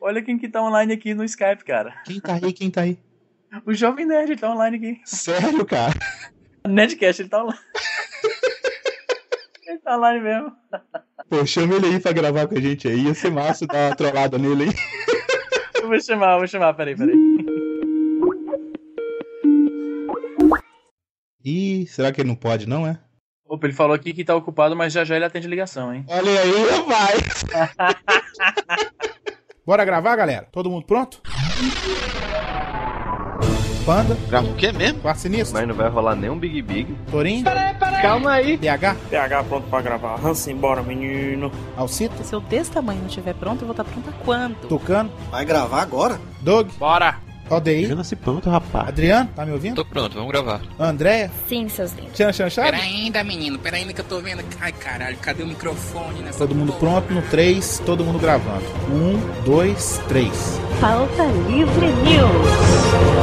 Olha quem que tá online aqui no Skype, cara. Quem tá aí? Quem tá aí? O Jovem Nerd ele tá online aqui. Sério, cara? Nerdcast, ele tá online. ele tá online mesmo. Pô, chama ele aí pra gravar com a gente aí. Ia ser massa dar uma trollada nele aí. Eu vou chamar, vou chamar, peraí, peraí. Ih, será que ele não pode, não, é? Opa, ele falou aqui que tá ocupado, mas já já ele atende ligação, hein? Olha aí, vai! Bora gravar, galera? Todo mundo pronto? Panda, Grava o quê mesmo? Quarto Sinistro, Mas não vai rolar nenhum Big Big. Torinho, Calma aí. PH, PH pronto pra gravar. Hansen, bora, menino. Alcita, Se eu desse tamanho não estiver pronto, eu vou estar pronta quando? Tucano, Vai gravar agora? Doug, Bora. ODI, nasci pronto, rapaz. Adriano, tá me ouvindo? Tô pronto, vamos gravar. Andréia, Sim, seus lindos. Tchan Chan Chave? Pera ainda, menino, pera ainda que eu tô vendo. Ai, caralho, cadê o microfone nessa Todo mundo porra? pronto no 3, todo mundo gravando. 1, 2, 3. Pauta Livre News.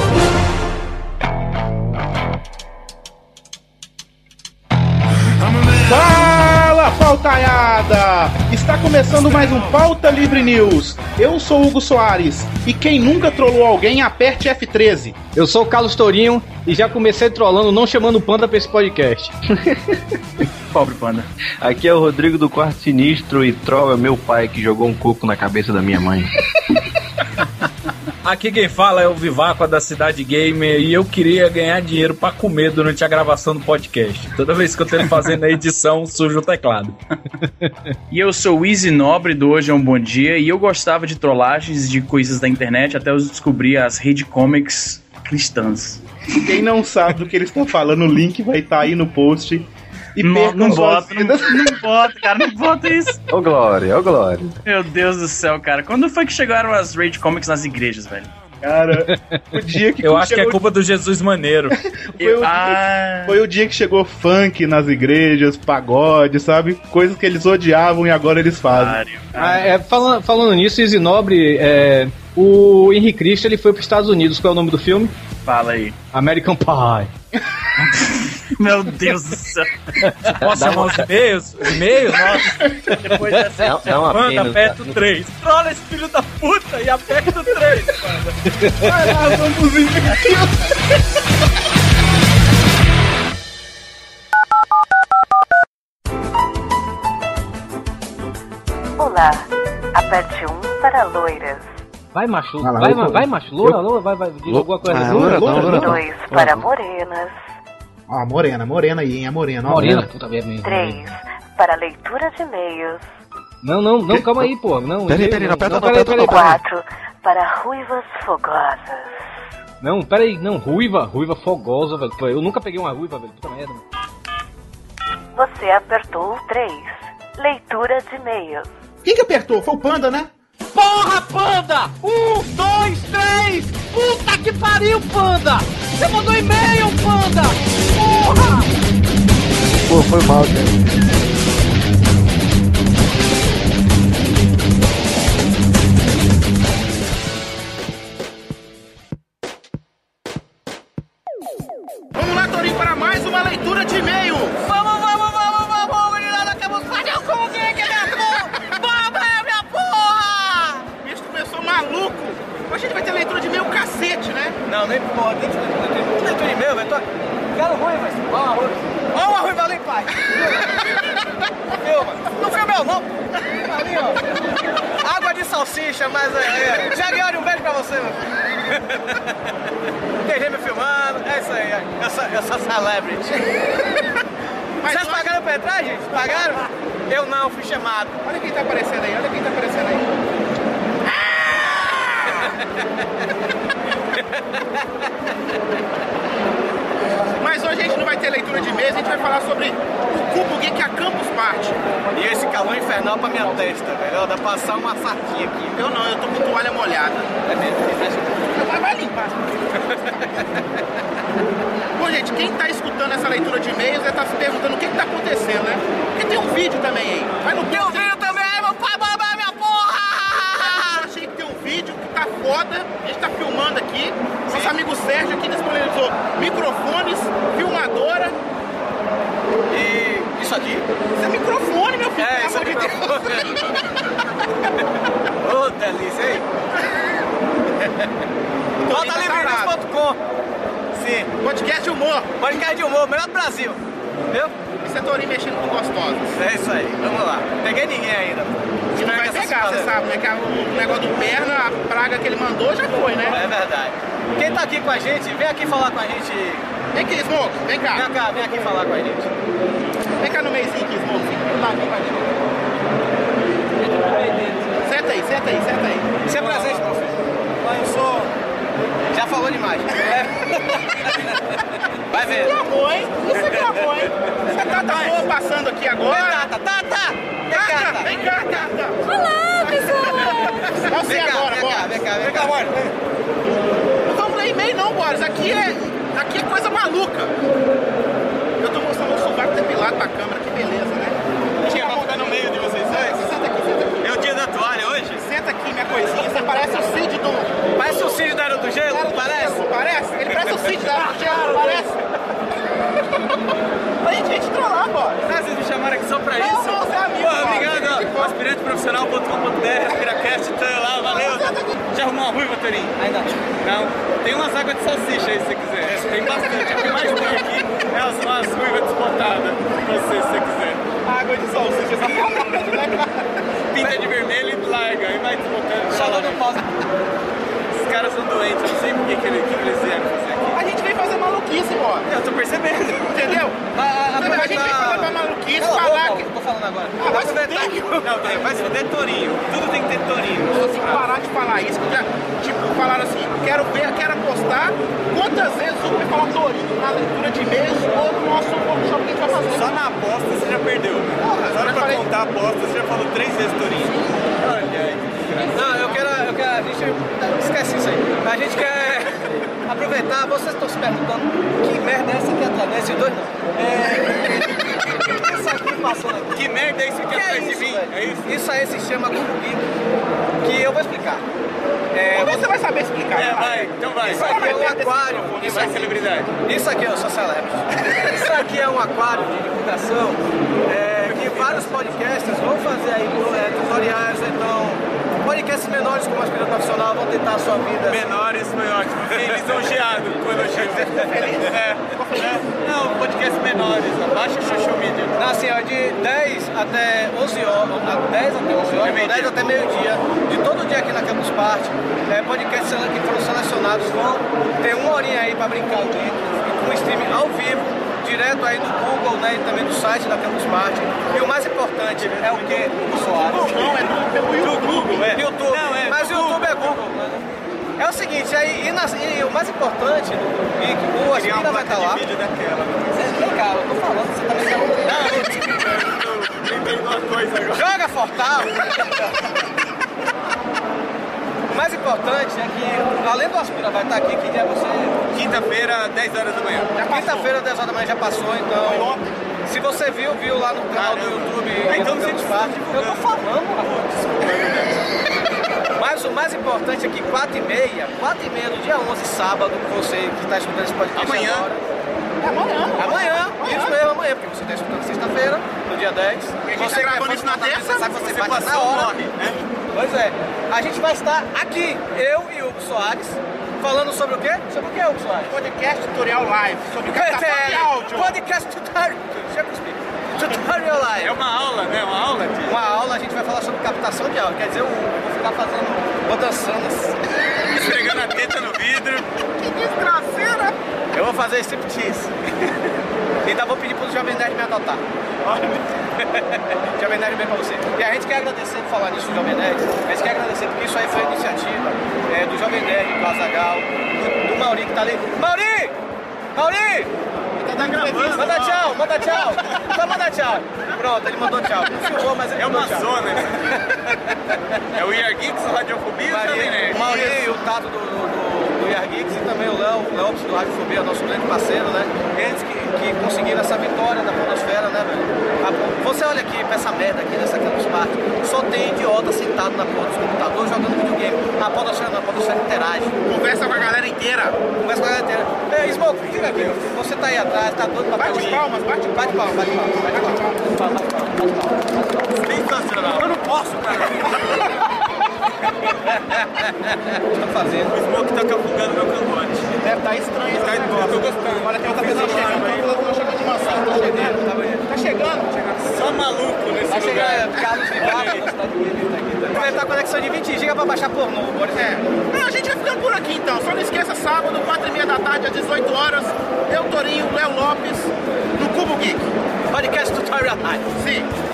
Começando mais um Pauta Livre News. Eu sou Hugo Soares e quem nunca trollou alguém, aperte F13. Eu sou o Carlos Tourinho e já comecei trollando não chamando o Panda pra esse podcast. Pobre panda. Aqui é o Rodrigo do Quarto Sinistro e Troll é meu pai que jogou um coco na cabeça da minha mãe. Aqui quem fala é o Viváqua da Cidade Gamer e eu queria ganhar dinheiro pra comer durante a gravação do podcast. Toda vez que eu tenho fazendo a edição, sujo o teclado. E eu sou o Easy Nobre do Hoje é um Bom Dia e eu gostava de trollagens de coisas da internet até eu descobrir as rede comics cristãs. Quem não sabe do que eles estão falando, o link vai estar aí no post. E Não, percam não bota, não, não bota, cara, não bota isso. Ô Glória, ô Glória. Meu Deus do céu, cara. Quando foi que chegaram as Rage Comics nas igrejas, velho? Cara, o dia que Eu acho que é culpa do Jesus Maneiro. Foi o, Ah, foi o dia que chegou funk nas igrejas, pagode, sabe? Coisas que eles odiavam e agora eles fazem. Mário. Ah, é, falando, falando nisso, Easy Nobre, é, o Henry Cristo ele foi pros Estados Unidos. Qual é o nome do filme? Fala aí. American Pie. Meu Deus do céu. Posso chamar os e-mails? Os e-mails? Nossa, Depois dessa. Dá, dá uma manda, aperta o 3. Trola esse filho da puta e aperta o 3. Vai lá, vamos ir. Olá. Aperte 1 para loiras. Vai, macho. Vai vai, vai, macho. Loura, loura, vai, vai. Diz alguma coisa. Ah, Loura, loura, não, loura, loura não. 2 para morenas. Ó, morena, morena aí, hein? A morena, ó. Morena, puta merda. 3 para leitura de e-mails. Não, não, não, calma aí, pô. Não, Peraí, peraí, não aperta, não peraí, aperta, peraí. 4 para ruivas fogosas. Não, peraí, não, ruiva, ruiva fogosa, velho. Eu nunca peguei uma ruiva, velho. Puta merda. mano. Você apertou o 3. Leitura de e-mails. Quem que apertou? Foi o Panda, né? Porra, Panda! Um, dois, três! Puta que pariu, Panda! Você mandou e-mail, Panda! Porra! Pô, foi mal, cara. Vamos lá, Torinho, para mais uma leitura de e-mail. Não. Tem que leitura de e-mail, velho. Quero ruivas. Ó, uma ruiva. Ó, uma ruiva ali, pai. Filma. Não filma eu, não. Ali, ó. Água de salsicha, mas é. é. Um beijo pra você, meu filho. TG me filmando. É isso aí. Eu sou, eu sou celebrity. Vocês pagaram pra entrar, gente? Pagaram? Eu não, fui chamado. Olha quem tá aparecendo aí, olha quem tá aparecendo aí. Mas hoje a gente não vai ter leitura de e-mails, a gente vai falar sobre o Cubo Geek a Campus Party. E esse calor infernal pra minha testa, velho. Dá pra passar uma faquinha aqui. Eu não, eu tô com toalha molhada. É mesmo? Vai, vai limpar. Bom, gente, quem tá escutando essa leitura de e-mails deve estar se perguntando o que que tá acontecendo, né? Porque tem um vídeo também aí. Vai no Tem um vídeo amigo Sérgio que disponibilizou microfones, filmadora e isso aqui. Isso é microfone, meu filho. É, isso é microfone. Ô, oh, delícia, hein? Tá Notalivreluz.com Sim. Podcast humor. Podcast de humor, melhor do Brasil. Viu? Isso é Torinho mexendo com gostosos. É isso aí, vamos lá. Peguei ninguém ainda. Se não vai pegar, você sabe, né? Que é o negócio do perna, a praga que ele mandou já foi, né? É verdade. Quem tá aqui com a gente, vem aqui falar com a gente. Vem aqui, Smoke, vem cá. Vem cá, vem aqui falar com a gente. Vem cá no meizinho aqui, Smoke. Fica do ladinho com a gente. Senta aí, senta aí, senta aí. Você é presente, meu filho? Eu sou. Já falou demais. Vai ver. Gravou, hein? Você gravou, hein? Você tá, tá boa passando aqui agora? Vem, Tata, Tata! Vem cá, Tata, vem cá, Tata. Olá, pessoal! Você Vem cá, agora, vem cá, vem cá, vem cá, bora. Boris. Aqui é, aqui é coisa maluca. Eu tô mostrando o sovaco depilado pra câmera, que beleza, né? Tinha pra ficar no meio de vocês dois. Senta aqui, senta aqui. É o dia da toalha hoje? Senta aqui, minha coisinha. Você parece o Cid do... Parece o Cid da Era do Gelo, Era não do parece? Gelo, Parece? Ele parece o Cid da Era do Gelo, parece? Pra gente, gente trollar. Ah, vocês me chamaram aqui só pra Não, isso? não, você é amigo, Pô, Boris. obrigado, Gente, ó. aspiranteprofissional.com.br, aspiracast, tá lá, valeu. Já arrumou uma ruiva, Torinho? Ainda não. Tem umas águas de salsicha aí, se você quiser. Tem bastante. O que mais tem aqui é as, umas ruivas despotadas, pra você, se você quiser. Água de salsicha, essa sacanagem, né, cara? Pinta de vermelho e larga, e vai desbotando. Só pausa. Os caras são doentes, eu não sei por que, que, eles, que eles vieram fazer aqui. A gente veio fazer maluquice, Boris. Eu tô percebendo. Entendeu? A, a gente veio fazer pra maluquice, falar que... Tô falando agora. Ah, vai se fuder, que- Não, vai se fuder Torinho. Tudo tem que ter Torinho. Se parar de falar isso, que já, tipo, falaram assim, quero ver, quero apostar quantas vezes o me falou Torinho na leitura de e-mails ou no nosso workshop que a gente vai fazer. Só na aposta você já perdeu. Porra, Só pra falei. contar a aposta você já falou três vezes Torinho. Olha aí. Não, eu quero, eu quero. A gente. A gente quer aproveitar. Vocês estão se perguntando que merda é essa? Não é esses dois não. É. Isso aqui passou aqui. Que merda é isso aqui atrás de mim? É isso? Isso aí se chama Geek. Que eu vou explicar. É, se você vai saber explicar. É, vai, então vai. Isso aqui é um meter desse aquário. Isso aqui, celebridade. Isso aqui, eu sou celebrity. Isso aqui é um aquário de divulgação é, que vários podcasters vão fazer aí é, tutoriais, então podcasts menores como aspirante profissional vão tentar a sua vida. Menores foi ótimo. Fiquei lisonjeado com o elogio. É, é. Não, podcasts menores, abaixo do social media. Não, assim, ó, de 10 até 11 horas, a 10 até 11 horas, É ou 10 até meio-dia, de todo dia aqui na Campus Party, é, podcasts que foram selecionados vão ter uma horinha aí pra brincar dentro, com um stream ao vivo, direto aí do Google, né, e também do site da Campus Party. E o mais importante é o quê? O Soares. Não, é do, YouTube. Google, é. YouTube. Não, é Mas o YouTube é Google. né? É o seguinte, aí, e, nas- e o mais importante do Google Geek, o Aspira vai estar lá. vídeo daquela. Vem cá, eu tô falando, você tá me Não, lembrei de uma coisa agora. Joga Fortal! O mais importante é que, além do Aspira vai estar aqui, que dia é você? Quinta-feira, 10 horas da manhã. Quinta-feira, 10 horas da manhã já passou, então. Se você viu, viu lá no canal do YouTube. Ah, então você Campus está Party. Eu tô falando, rapaz. Mas o mais importante é que 4 e meia, 4 e meia do dia 11, sábado, você que está escutando esse podcast Amanhã. agora. É amanhã. Amanhã, isso mesmo, amanhã, porque você está escutando sexta-feira, no dia 10. gente você tá gravando isso na terça, Você sabe que você, você bate na hora. morre, né? Pois é. A gente vai estar aqui, eu e o Hugo Soares, falando sobre o quê? Sobre o quê, Hugo Soares? Podcast tutorial live sobre captação de áudio. Podcast tutorial. Tutorial live. É uma aula, né? Uma aula de... Uma aula a gente vai falar sobre captação de áudio. Quer dizer, eu vou ficar fazendo. Vou dançando assim. Esfregando a teta no vidro. Que desgraceira. Eu vou fazer striptease. E ainda vou pedir pro Jovem Nerd me adotar. Jovem Nerd bem pra você. E a gente quer agradecer por falar nisso, Jovem Nerd. A gente quer agradecer porque isso aí foi iniciativa é, do Jovem Nerd, do Azagal, do, do Mauri que tá ali. Mauri! Mauri! Tá gravando. Manda tchau, manda tchau. Só manda tchau. Pronto, ele mandou tchau. Não filmou, mas ele É uma tchau. zona. né? É o Geeks, o Radiofobia e o Jovem Maria, Nerd. o Mauri, o Tato do, do, do, Geeks e também o Léo, o Léo do Radiofobia, nosso grande parceiro, né? Eles que, que conseguiram essa vitória da Podosfera, né, velho? A- você olha aqui pra essa merda aqui nessa Campus Party, só tem idiota sentado na porta dos computadores jogando videogame. A Podosfera não, a Podosfera interage. Conversa com a galera inteira. Conversa com a galera inteira. Ei, Smoke, fica aqui. Você tá aí atrás, tá doido pra Bate pegar o- palmas, bate Bate palma, bate palma, bate palma. Bate palma, bate palma, bate palma. Sensacional. Eu não posso, cara. tá fazendo? O Smoke tá capugando meu cangote. Deve tá estranho esse Tá, eu tô gostando. Olha, tem outra pessoa chegando. Tem outra pessoa chegando de maçã. Tá chegando. Tá chegando. Só maluco nesse Vai lugar. chegar Carlos de Gata na cidade dele. tá aqui, tá? Conexão de 20 GB pra baixar pornô, Boris. É. Não, a gente vai ficando por aqui então. Só não esqueça, sábado, 4 e meia da tarde, às 18 horas, eu, Torinho, Léo Lopes, no Cubo Geek. Podcast Tutorial Live. Sim.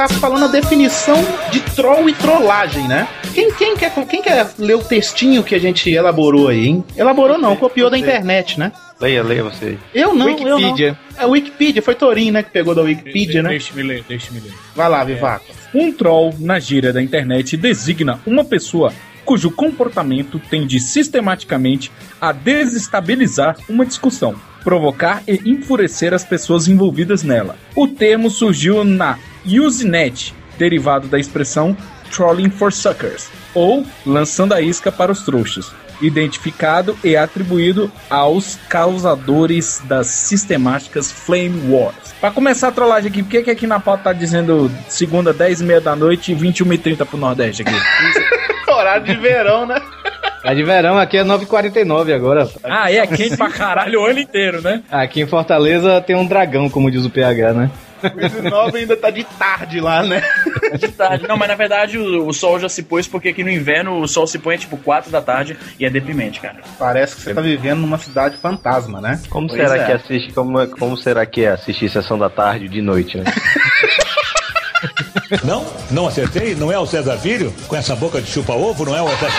Começar falando a definição de troll e trollagem, né? Quem, quem, quer, quem quer ler o textinho que a gente elaborou aí, hein? Elaborou não, copiou da internet, né? Leia, leia você. Eu não, Wikipedia. eu não. É Wikipedia, foi Torinho, né, que pegou da Wikipedia, né? Deixa-me ler, deixa-me ler. Vai lá, Vivaco. Um troll, na gíria da internet, designa uma pessoa cujo comportamento tende sistematicamente a desestabilizar uma discussão, provocar e enfurecer as pessoas envolvidas nela. O termo surgiu na Usenet, derivado da expressão trolling for suckers, ou lançando a isca para os trouxas, identificado e atribuído aos causadores das sistemáticas Flame Wars. Para começar a trollagem aqui, por que, que aqui na pauta tá dizendo segunda 10 e meia da noite e 21 e 30 pro Nordeste aqui? Horário de verão, né? A de verão aqui é 9h49 agora. ah, é quente pra caralho o ano inteiro, né? Aqui em Fortaleza tem um dragão, como diz o PH, né? O 19 ainda tá de tarde lá, né? De tarde. Não, mas na verdade o, o sol já se pôs porque aqui no inverno o sol se põe tipo 4 da tarde e é deprimente, cara. Parece que você tá vivendo numa cidade fantasma, né? Como Pois será é. que assiste, como, como será que é assistir sessão da tarde de noite, né? Não? Não acertei? Não é o César Filho? Com essa boca de chupa-ovo? Não é o César...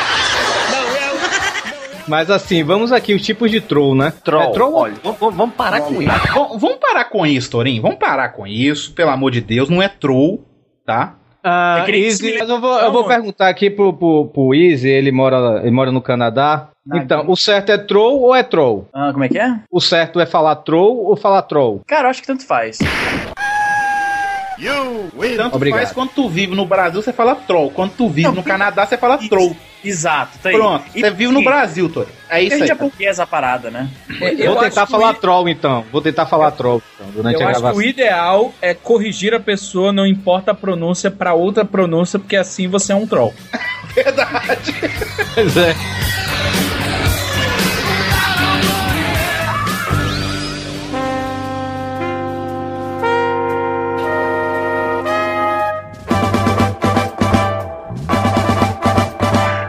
Mas assim, vamos aqui os tipos de troll, né? Troll. É, troll Olha, vamos, vamos parar com isso. Vamos vamos parar com isso, Torinho. Vamos parar com isso, pelo amor de Deus. Não é troll, tá? Ah, É Easy, mas eu vou, eu vou perguntar aqui pro, pro, pro Easy, ele mora, ele mora no Canadá. Então, o certo é troll ou é troll? Ah, como é que é? O certo é falar troll ou falar troll? Cara, eu acho que tanto faz. Tanto Obrigado. faz quando tu vive no Brasil, você fala troll. Quando tu vive no Canadá, você fala troll. Exato, tá aí. Pronto, E você vive no quê? Brasil, Torinho. É Porque isso aí. já portuguesa a parada, né? Eu vou tentar falar i- troll então. Vou tentar falar troll então, durante Eu a acho que gravação. o ideal é corrigir a pessoa, não importa a pronúncia, pra outra pronúncia, porque assim você é um troll. Verdade. Pois é.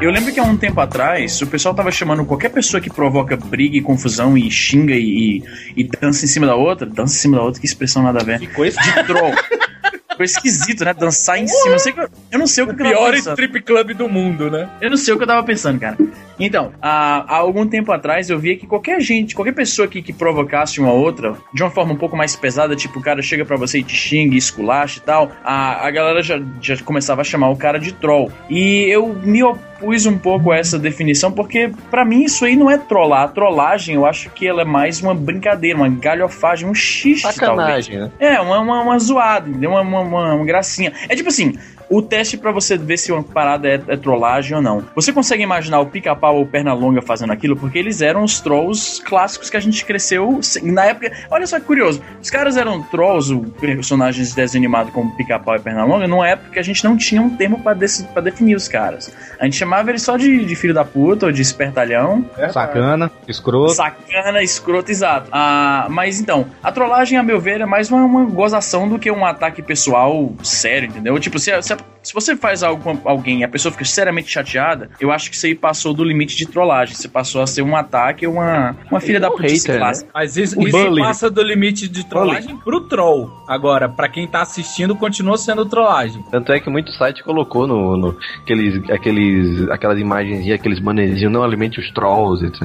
Eu lembro que há um tempo atrás o pessoal tava chamando qualquer pessoa que provoca briga e confusão e xinga e, e, dança em cima da outra. Dança em cima da outra, que expressão nada a ver. Que coisa. De troll. Ficou esquisito, né? Dançar em cima. Eu, sei que eu, não sei o que O eu tava pior pensando. strip club do mundo, né? Eu não sei o que eu tava pensando, cara. Então, há, há algum tempo atrás eu via que qualquer gente, qualquer pessoa que, que provocasse uma outra, de uma forma um pouco mais pesada, tipo, o cara chega pra você e te xinga, esculacha e tal, a, a galera já, já começava a chamar o cara de troll. E eu me opus um pouco a essa definição, porque pra mim isso aí não é trollar. A trollagem, eu acho que ela é mais uma brincadeira, uma galhofagem, um xixi, talvez. Sacanagem, né? É, uma, uma, uma zoada, entendeu? Uma, uma, uma, uma gracinha. É tipo assim, o teste pra você ver se uma parada é, é trollagem ou não. Você consegue imaginar o pica-pau ou Pernalonga fazendo aquilo? Porque eles eram os trolls clássicos que a gente cresceu na época. Olha só que curioso. Os caras eram trolls, personagens de desenho animado como pica-pau e Pernalonga, numa época que a gente não tinha um termo pra definir os caras. A gente chamava eles só de, de filho da puta ou de espertalhão. Sacana, escroto. Sacana, escroto, exato. Ah, mas então, a trollagem, a meu ver, é mais uma, uma gozação do que um ataque pessoal sério, entendeu? Tipo, se, se, se você faz algo com alguém e a pessoa fica seriamente chateada, eu acho que isso aí passou do limite de trollagem. Você passou a ser um ataque ou uma, uma filha da puta hater, clássica. Mas isso, isso passa do limite de trollagem pro troll. Agora, pra quem tá assistindo, continua sendo trollagem. Tanto é que muito site colocou no, no aqueles, aqueles, aquelas imagens e aqueles bannerzinhos, não alimente os trolls, etc.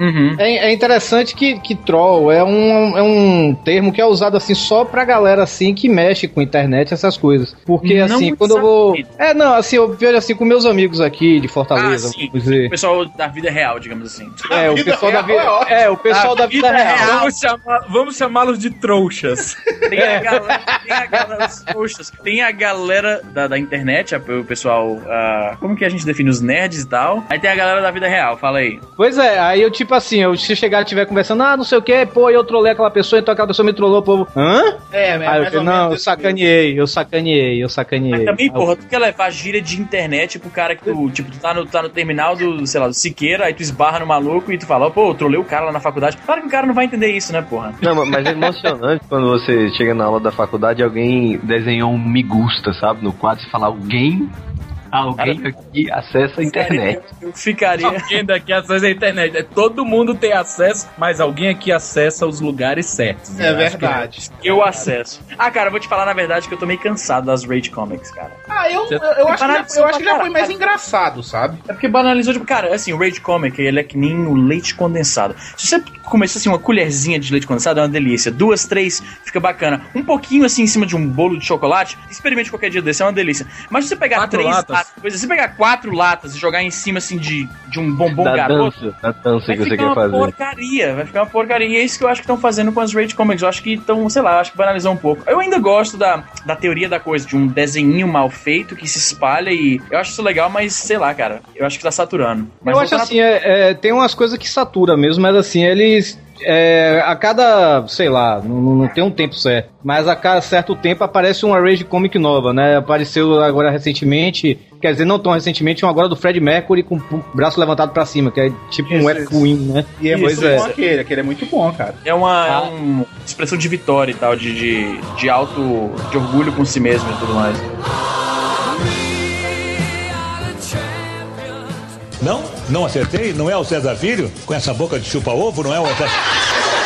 Uhum. É, é interessante que, que troll é um, é um termo que é usado assim só pra galera assim que mexe com internet essas coisas. Porque Não assim, assim, quando eu vou. É, não, assim, eu vejo assim com meus amigos aqui de Fortaleza, Ah, sim. vamos dizer. O pessoal da vida real, digamos assim. É, o pessoal da vida. É, o pessoal da vida real. Vamos, chamar- vamos chamá-los de trouxas. Tem a galera, tem a galera, poxa, tem a galera da, da internet, a- o pessoal, ah, como que a gente define os nerds e tal. Aí tem a galera da vida real, fala aí. Pois é, aí eu, tipo assim, eu, se chegar e estiver conversando, ah, não sei o que, pô, eu trolei aquela pessoa, então aquela pessoa me trollou, o povo, hã? É, Aí eu falei, ou não, eu sacaneei, eu sacaneei, eu sacaneei. Mas também, porra, tu quer levar gíria de internet pro cara que tu, tipo, tu tá no, tá no terminal do, sei lá, do Siqueira, aí tu esbarra no maluco e tu fala, pô, eu trolei o cara lá na faculdade. Claro que o cara não vai entender isso, né, porra? Não, ma- mas é emocionante quando você chega na aula da faculdade e alguém desenhou um me gusta, sabe? No quadro e fala alguém. Alguém aqui acessa a internet. Eu ficaria. Alguém daqui acessa a internet. É, Todo mundo tem acesso, mas alguém aqui acessa os lugares certos. É Eu verdade. Eu acesso. Ah, cara, eu vou te falar na verdade que eu tô meio cansado das Rage Comics, cara. Ah, eu, eu, eu acho, que, eu acho que já foi mais engraçado, sabe? É porque banalizou, tipo, cara, assim, o Rage Comic, ele é que nem o leite condensado. Se você começar assim, uma colherzinha de leite condensado, é uma delícia. Duas, três, fica bacana. Um pouquinho assim em cima de um bolo de chocolate, experimente qualquer dia desse, é uma delícia. Mas se você pegar Quatro três latas? Latas, coisa, se você pegar quatro latas e jogar em cima assim de, de um bombom da garoto. dança, da dança Vai que você ficar quer uma fazer. porcaria, vai ficar uma porcaria. E é isso que eu acho que estão fazendo com as Rage Comics. Eu acho que estão, sei lá, acho que banalizou um pouco. Eu ainda gosto da, da teoria da coisa, de um desenhinho mal feito que se espalha e eu acho isso legal, mas sei lá, cara. Eu acho que tá saturando. Mas eu acho voltando assim, é, é, tem umas coisas que satura mesmo, mas assim, eles. É, a cada, sei lá, não, não tem um tempo certo, mas a cada certo tempo aparece uma Rage Comic nova, né? Apareceu agora recentemente, quer dizer, não tão recentemente, um agora do Fred Mercury com o braço levantado pra cima, que é tipo um Isso, Epic isso. Win, né? E é Pois muito é. bom aquele, aquele é muito bom, cara. É uma, é Ah. uma expressão de vitória e tal, de, de, de alto. de orgulho com si mesmo e tudo mais. Não? Não acertei? Não é o César Filho? Com essa boca de chupa-ovo, não é o exército?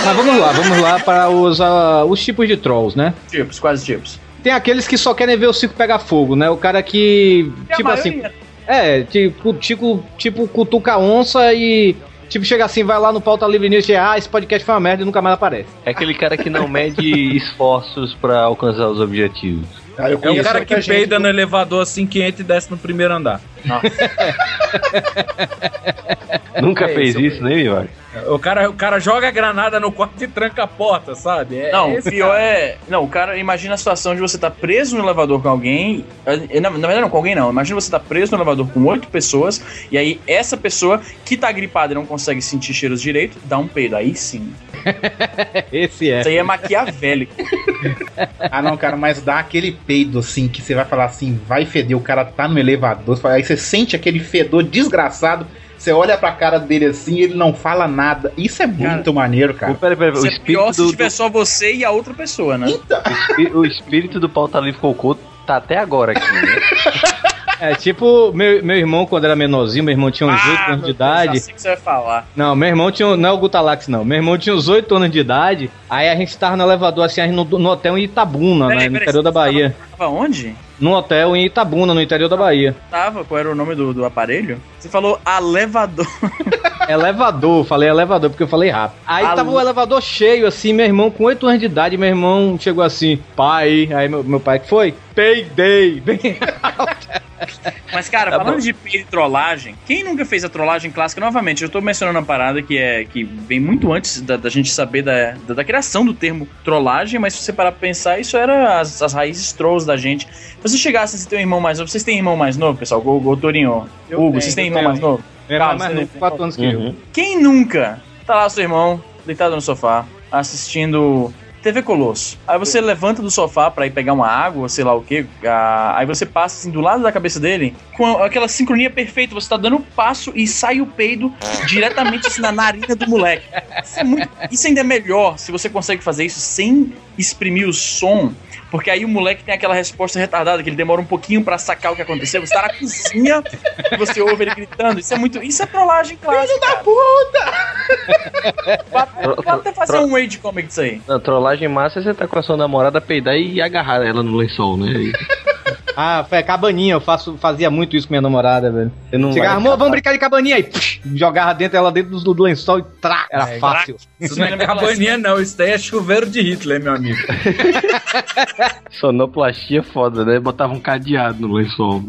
Mas vamos lá, vamos lá para os, ah, os tipos de trolls, né? Tipos, quase tipos. Tem aqueles que só querem ver o circo pegar fogo, né? O cara que. E tipo assim. É, tipo, tipo, tipo, cutuca a onça e. Tipo, chega assim, vai lá no Pauta Livre News e ah, esse podcast foi uma merda e nunca mais aparece. É aquele cara que não mede esforços pra alcançar os objetivos. Ah, eu É o conheço cara que gente peida no elevador assim que entra e desce no primeiro andar. Nunca É fez isso. isso, né, Ivar? O cara, o cara joga a granada no quarto e tranca a porta, sabe? É, Não, o esse pior cara. é. Não, o cara imagina a situação de você estar preso no elevador com alguém. Na, na verdade, não com alguém, não. Imagina você estar preso no elevador com oito pessoas. E aí, essa pessoa que tá gripada e não consegue sentir cheiros direito, dá um peido. Aí sim. Esse é. Isso aí é maquiavélico. Ah, não, cara, mas dá aquele peido assim que você vai falar assim, vai feder, o cara tá no elevador, aí você sente aquele fedor desgraçado. Você olha pra cara dele assim, ele não fala nada. Isso é muito maneiro, cara. Peraí, peraí, o é pior espírito se do, tiver só você e a outra pessoa, né? do- o espírito do pauta livre cocô tá até agora aqui, né? É tipo, meu, meu irmão, quando era menorzinho, meu irmão tinha uns 8 Ah, anos de Deus, idade. sei o que você vai falar. Não, meu irmão tinha. Não é o Gutalax, não. Meu irmão tinha uns 8 anos de idade. Aí a gente tava no elevador assim, no, no hotel em Itabuna, Peraí, né, no interior da tava- Bahia. Tava onde? Num hotel em Itabuna, no interior da Bahia. Tava? Qual era o nome do, do aparelho? Você falou elevador. Elevador, falei elevador porque eu falei rápido. Aí tava o elevador cheio, assim, meu irmão com 8 anos de idade, meu irmão chegou assim, pai, aí meu, meu pai que foi? Payday, bem Mas, cara, Tá falando bom. de e trollagem, quem nunca fez a trollagem clássica? Novamente, eu tô mencionando uma parada que é que vem muito antes da, da gente saber da, da, da criação do termo trollagem, mas se você parar pra pensar, isso era as, as raízes trolls da gente. Se você chegasse a ter um irmão mais novo, vocês têm irmão mais novo, pessoal? O Torinho, Eu Hugo, tenho, vocês têm irmão tenho. mais novo? Meu irmão é mais novo, tem- 4 anos que eu. Quem nunca tá lá seu irmão, deitado no sofá, assistindo TV Colosso? Aí você levanta do sofá pra ir pegar uma água, sei lá o que, aí você passa assim do lado da cabeça dele, com aquela sincronia perfeita, você tá dando um passo e sai o peido diretamente assim, na narina do moleque. Isso, é muito- isso ainda é melhor se você consegue fazer isso sem exprimir o som. Porque aí o moleque tem aquela resposta retardada, que ele demora um pouquinho pra sacar o que aconteceu. Você tá na cozinha e você ouve ele gritando. Isso é muito. Isso é trollagem clássica. Filho da puta! Pode até fazer um Rage Comic disso aí. Na trollagem massa, você tá com a sua namorada peidar e agarrar ela no lençol, né? Ah, foi cabaninha, eu faço, fazia muito isso com minha namorada, velho. Você não Chegava, amor, vamos brincar de cabaninha aí. psh, jogava dentro ela dentro do, do lençol e trá, era É, fácil. Isso não é cabaninha, não. Isso daí é chuveiro de Hitler, meu amigo. Sonoplastia foda, né? Botava um cadeado no lençol.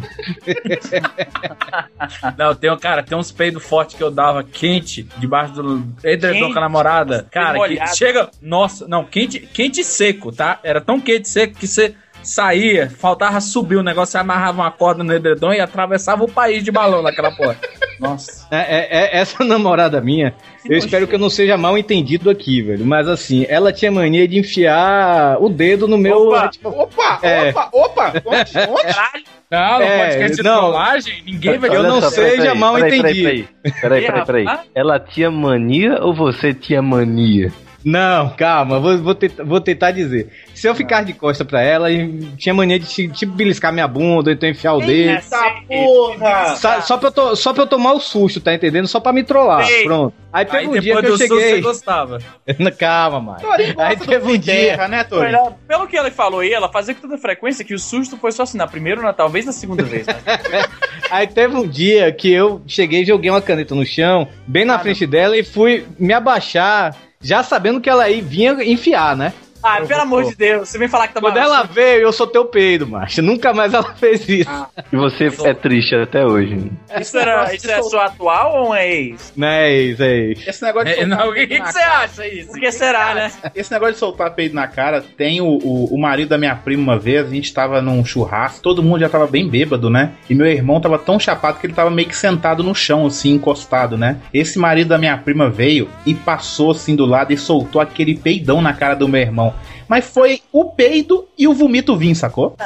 Não, tem, um- cara, tem uns peidos fortes que eu dava quente debaixo do edredom com a namorada. Cara, que chega. Nossa, não, quente, quente e seco, tá? Era tão quente e seco que você saía, faltava subir o negócio, você amarrava uma corda no edredom e atravessava o país de balão naquela porra. Nossa. É, é- é- essa namorada minha, eu espero que eu não seja mal entendido aqui, velho. Mas assim, ela tinha mania de enfiar o dedo no meu. Opa, tipo, Opa, É. opa, opa! Onde? onde? Não, não É, podcast de não. trollagem, ninguém vai Eu não só, seja peraí, mal peraí, entendido. Peraí, peraí, peraí. Ela tinha mania ou você tinha mania? Não, calma, vou, vou, tentar, vou tentar dizer. Se eu ficar de costa pra ela, e tinha mania de ti- tipo beliscar minha bunda, então enfiar o dedo. Eita porra! Sa- Só pra, eu to- só pra eu tomar o susto, tá entendendo? Só pra me trollar. Pronto. Aí teve Aí um dia depois que eu do susto você cheguei. gostava. Calma, mano. Aí teve um dia. terra, né, Torinho? Olha, Pelo que ela falou aí, ela fazia com tanta frequência que o susto foi só assim, na primeira, na, talvez na segunda vez. Né? Aí teve um dia que eu cheguei, joguei uma caneta no chão, bem na frente dela, e fui me abaixar, já sabendo que ela aí vinha enfiar, né? Ah, pelo amor de Deus, você vem falar que tá Quando ela veio, eu soltei o peido, macho. Nunca mais ela fez isso. E você é triste até hoje. Isso, era, isso é sua atual ou um ex? Não é isso, é isso. Esse negócio de É, não, o que, que você acha isso? Por que será, né? Esse negócio de soltar peido na cara, tem o, o, o marido da minha prima uma vez, a gente tava num churrasco, todo mundo já tava bem bêbado, né? E meu irmão tava tão chapado que ele tava meio que sentado no chão, assim, encostado, né? Esse marido da minha prima veio e passou assim do lado e soltou aquele peidão na cara do meu irmão. Mas foi o peido e o vomito vim, sacou?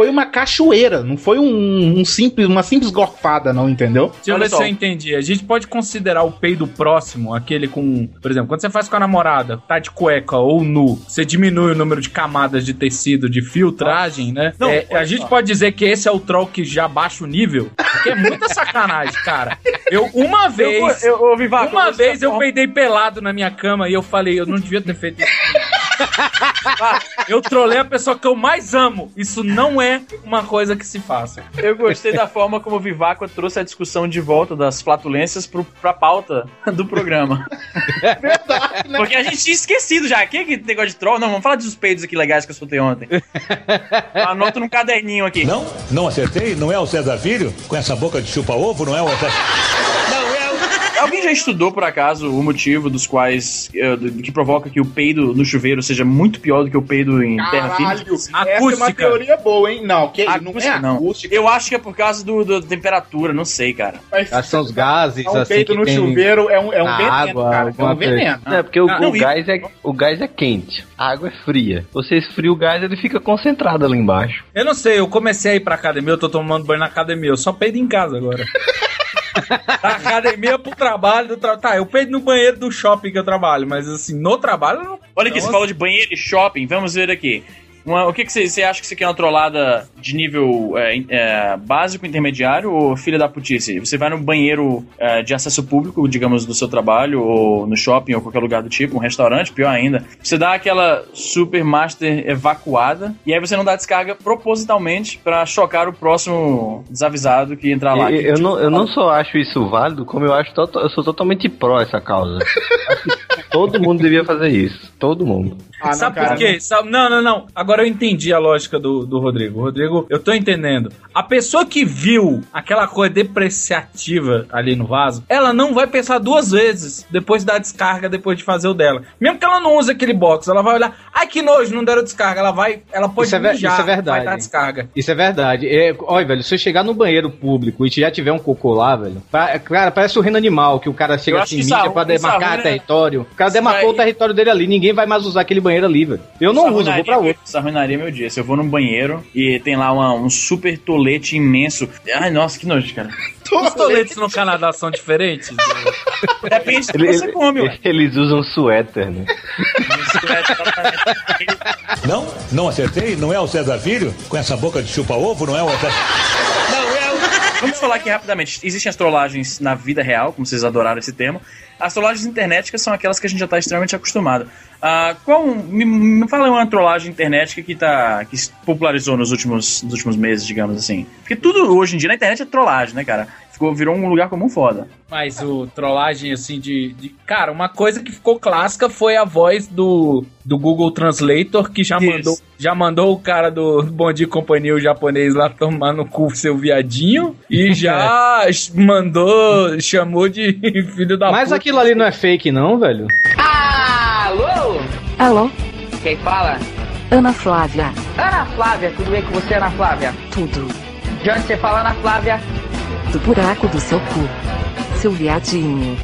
Foi uma cachoeira, não foi um, um simples, uma simples gorfada, não, entendeu? Deixa eu ver se eu entendi. A gente pode considerar o peido próximo, aquele com. Por exemplo, quando você faz com a namorada, tá de cueca ou nu, você diminui o número de camadas de tecido de filtragem, né? Não, É, a gente pode dizer que esse é o troll que já baixa o nível, porque é muita sacanagem, cara. Eu, uma vez. Eu, eu, eu, Vivaco, Uma vez eu peidei pelado na minha cama e eu falei, eu não devia ter feito isso. Eu trolei a pessoa que eu mais amo. Isso não é uma coisa que se faça. Eu gostei da forma como o Vivaco trouxe a discussão de volta das flatulências pro, pra pauta do programa. Verdade, né? Porque a gente tinha esquecido já. Que, que negócio de troll? Não, vamos falar dos peidos aqui legais que eu soltei ontem. Anoto num caderninho aqui. Não? Não acertei? Não é o César Filho? Com essa boca de chupa-ovo, não é o César... Alguém já estudou, por acaso, o motivo dos quais. do- que provoca que o peido no chuveiro seja muito pior do que o peido em terra firme? Caralho, essa é uma Acústica. teoria boa, hein? Não, que não é Acústica, não. acústica. Eu acho que é por causa do, da temperatura, não sei, cara. Mas São os gases, é um assim, peito que no tem chuveiro, é um, é um veneno, água, cara. É um veneno. É, porque o, Ah, o não, e- gás é, o gás é quente, a água é fria. Você esfria o gás, ele fica concentrado ali embaixo. Eu não sei, eu comecei a ir pra academia, eu tô tomando banho na academia, eu só peido em casa agora. da academia pro trabalho, do tra... tá, eu peido no banheiro do shopping que eu trabalho, mas assim, no trabalho não. Olha aqui, Nossa. você falou de banheiro e shopping, vamos ver aqui. Uma- o que, que você, você acha que você quer uma trollada de nível é, é, básico, intermediário ou filha da putice? Você vai no banheiro é, de acesso público, digamos, do seu trabalho, ou no shopping, ou qualquer lugar do tipo, um restaurante, pior ainda. Você dá aquela super master evacuada, e aí você não dá descarga propositalmente pra chocar o próximo desavisado que entrar lá. E- eu, não, eu não só acho isso válido, como eu acho eu sou totalmente pró essa causa. Todo mundo devia fazer isso. Todo mundo. Ah, não, Sabe cara, por quê? Sabe- Não, não, não. Agora eu entendi a lógica do, do Rodrigo. Rodrigo, eu tô entendendo. A pessoa que viu aquela coisa depreciativa ali no vaso, ela não vai pensar duas vezes depois da descarga, depois de fazer o dela. Mesmo que ela não use aquele box, ela vai olhar, ai que nojo, não deram descarga. Ela vai, ela pode Isso é mijar, isso é verdade. vai dar descarga. Isso é verdade. É, olha, velho, se eu chegar no banheiro público e já tiver um cocô lá, velho, pa- cara, parece o reino animal, que o cara chega Eu assim, mídia pra demarcar arruina- território. O cara demarcou o território dele ali, ninguém vai mais usar aquele banheiro ali, velho. Eu não uso, eu vou pra outro. Isso arruinaria meu dia. Se eu vou num banheiro e tem lá uma- um super tolete imenso. Ai, nossa, que nojo, cara. Os toletes no Canadá são diferentes? Depende do que Ele- você come, ué. Eles usam suéter, né? Não? Não acertei? Não é o César Filho? Com essa boca de chupa-ovo, não é o César... vamos falar aqui rapidamente. Existem as trollagens na vida real, como vocês adoraram esse termo. As trollagens internéticas são aquelas que a gente já está extremamente acostumado. Ah, qual me, me fala uma trollagem internética que tá que se popularizou nos últimos, nos últimos meses, digamos assim. Porque tudo hoje em dia na internet é trollagem, né, cara? Ficou, virou um lugar comum foda. Mas o trollagem, assim, de, de- Cara, uma coisa que ficou clássica foi a voz do, do Google Translator, que já mandou, já mandou o cara do Bom Dia e Companhia, o japonês, lá tomar no cu seu viadinho. E já mandou, chamou de filho da Mas puta. aquilo ali não é fake, não, velho? Alô? Alô? Quem fala? Ana Flávia. Ana Flávia, tudo bem com você, Ana Flávia? Tudo. De onde você fala, Ana Flávia? Do buraco do seu cu. Seu viadinho.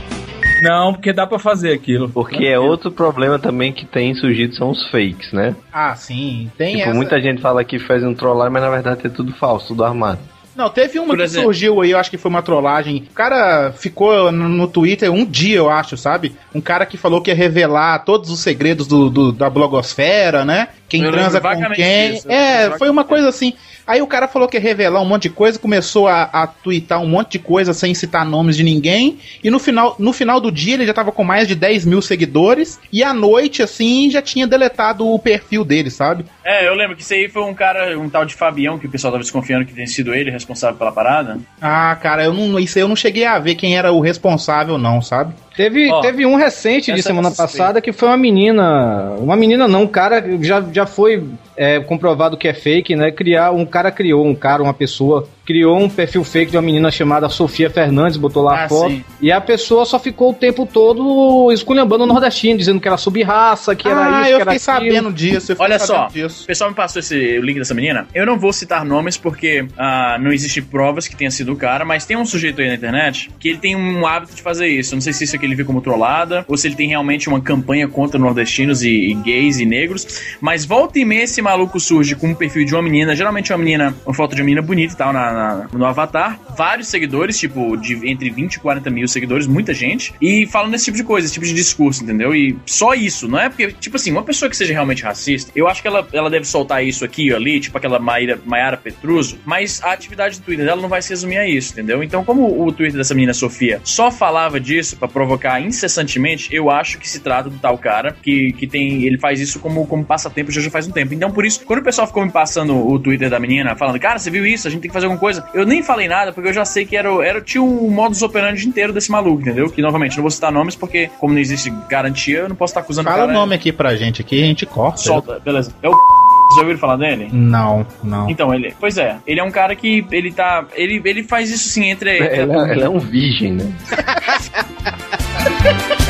Não, porque dá pra fazer aquilo. Porque é outro problema também que tem surgido são os fakes, né? Ah, sim. Tem tipo, essa... muita gente fala que faz um trollar, mas na verdade é tudo falso, tudo armado. Não, teve uma Por que exemplo. surgiu aí, eu acho que foi uma trollagem. O cara ficou no, no Twitter um dia, eu acho, sabe? Um cara que falou que ia revelar todos os segredos do, do- da blogosfera, né? Quem Eu transa com quem. disso, é, foi uma coisa assim. Aí o cara falou que ia revelar um monte de coisa, começou a, a twittar um monte de coisa sem citar nomes de ninguém. E no final, no final do dia ele já tava com mais de 10 mil seguidores. E à noite, assim, já tinha deletado o perfil dele, sabe? É, eu lembro que isso aí foi um cara, um tal de Fabião, que o pessoal tava desconfiando que tenha sido ele responsável pela parada. Ah, cara, eu não, isso aí eu não cheguei a ver quem era o responsável, não, sabe? Teve, Ó, teve um recente de semana suspeito. passada que foi uma menina. Uma menina não, um cara já, já foi é, comprovado que é fake, né? Criar, um cara criou, um cara, uma pessoa, criou um perfil fake de uma menina chamada Sofia Fernandes, botou lá Ah, a foto. sim. E a pessoa só ficou o tempo todo esculhambando o nordestino, dizendo que era sub-raça, que era ah, isso, eu que era fiquei aquilo. sabendo disso. Eu Olha só, disso. o pessoal me passou esse, o link dessa menina. Eu não vou citar nomes porque ah, não existe provas que tenha sido o cara, mas tem um sujeito aí na internet que ele tem um hábito de fazer isso. Eu não sei se isso aqui ele vê como trollada ou se ele tem realmente uma campanha contra nordestinos e, e gays e negros. Mas volta e meia esse maluco surge com um perfil de uma menina, geralmente uma menina, uma foto de uma menina bonita e tal na, na- no avatar. Vários seguidores, tipo, de entre 20 e 40 mil seguidores, muita gente. E falando desse tipo de coisa, esse tipo de discurso, entendeu? E só isso, não é porque, tipo assim, uma pessoa que seja realmente racista, eu acho que ela, ela deve soltar isso aqui ou ali, tipo aquela Maíra, Maiara Petruso, mas a atividade do Twitter dela não vai se resumir a isso, entendeu? Então, como o Twitter dessa menina Sofia só falava disso pra provocar incessantemente, eu acho que se trata do tal cara que, que tem. Ele faz isso como, como passatempo já já faz um tempo. Então, por isso, quando o pessoal ficou me passando o Twitter da menina, falando, cara, você viu isso? A gente tem que fazer alguma coisa. Eu nem falei nada, porque eu já sei que era, o- era tinha o modus operandi inteiro desse maluco, entendeu? Que novamente, não vou citar nomes, porque, como não existe garantia, eu não posso estar acusando Fala o o cara. nome aqui pra gente aqui, a gente corta. Solta, beleza. É o. Já ouviram falar dele? Não, não. Então, ele. Pois é, ele é um cara que ele tá. Ele, ele faz isso sim entre. entre Ela, ela é um virgem, né?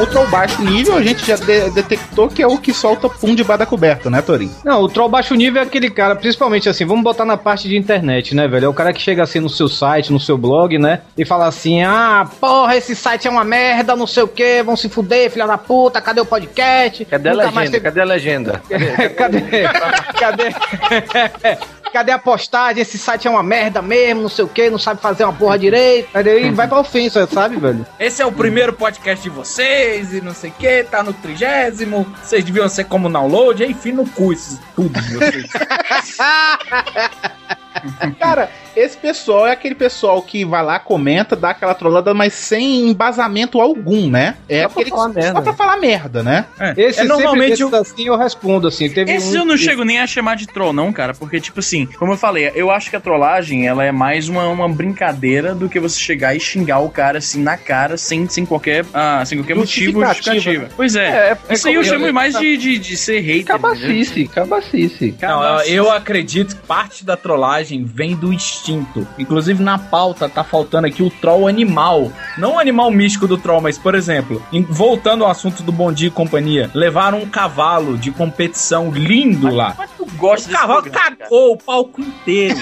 O troll baixo nível a gente já de- detectou que é o que solta pum debaixo da coberta, né, Torinho? Não, o troll baixo nível é aquele cara, principalmente assim, vamos botar na parte de internet, né, velho? É o cara que chega assim no seu site, no seu blog, né? E fala assim: ah, porra, esse site é uma merda, não sei o que, vão se fuder, filha da puta, cadê o podcast? Cadê a Nunca legenda? mais teve- Cadê a legenda? cadê? Cadê? Cadê a postagem? Esse site é uma merda mesmo, não sei o que, não sabe fazer uma porra direito. Aí vai pra ofensa, sabe, velho? Esse é o primeiro podcast de vocês e não sei o que, tá no trigésimo. Vocês deviam ser como download, enfim, no cu esses tudo de vocês. Cara, esse pessoal é aquele pessoal que vai lá, comenta, dá aquela trollada, mas sem embasamento algum, né? É Só pra aquele falar que- merda. só pra falar merda, né? Esse é normalmente esses assim eu respondo assim. Teve Esse um eu não chego nem a chamar de troll, não, cara. Porque, tipo assim, como eu falei, eu acho que a trollagem ela é mais uma, uma brincadeira do que você chegar e xingar o cara assim na cara, sem, sem qualquer, ah, sem qualquer motivo Justificativa, né? Pois é. É, é Isso aí eu como- chamo mais de, de, de ser hater. Cabacice, cabacice. Não, eu- eu acredito que parte da trollagem vem do instinto. Inclusive na pauta tá faltando aqui o troll animal. Não o animal místico do troll, mas por exemplo, em- voltando ao assunto do Bom Dia e Companhia, levaram um cavalo de competição lindo lá. Tu gosta O cavalo programa, cagou o palco inteiro.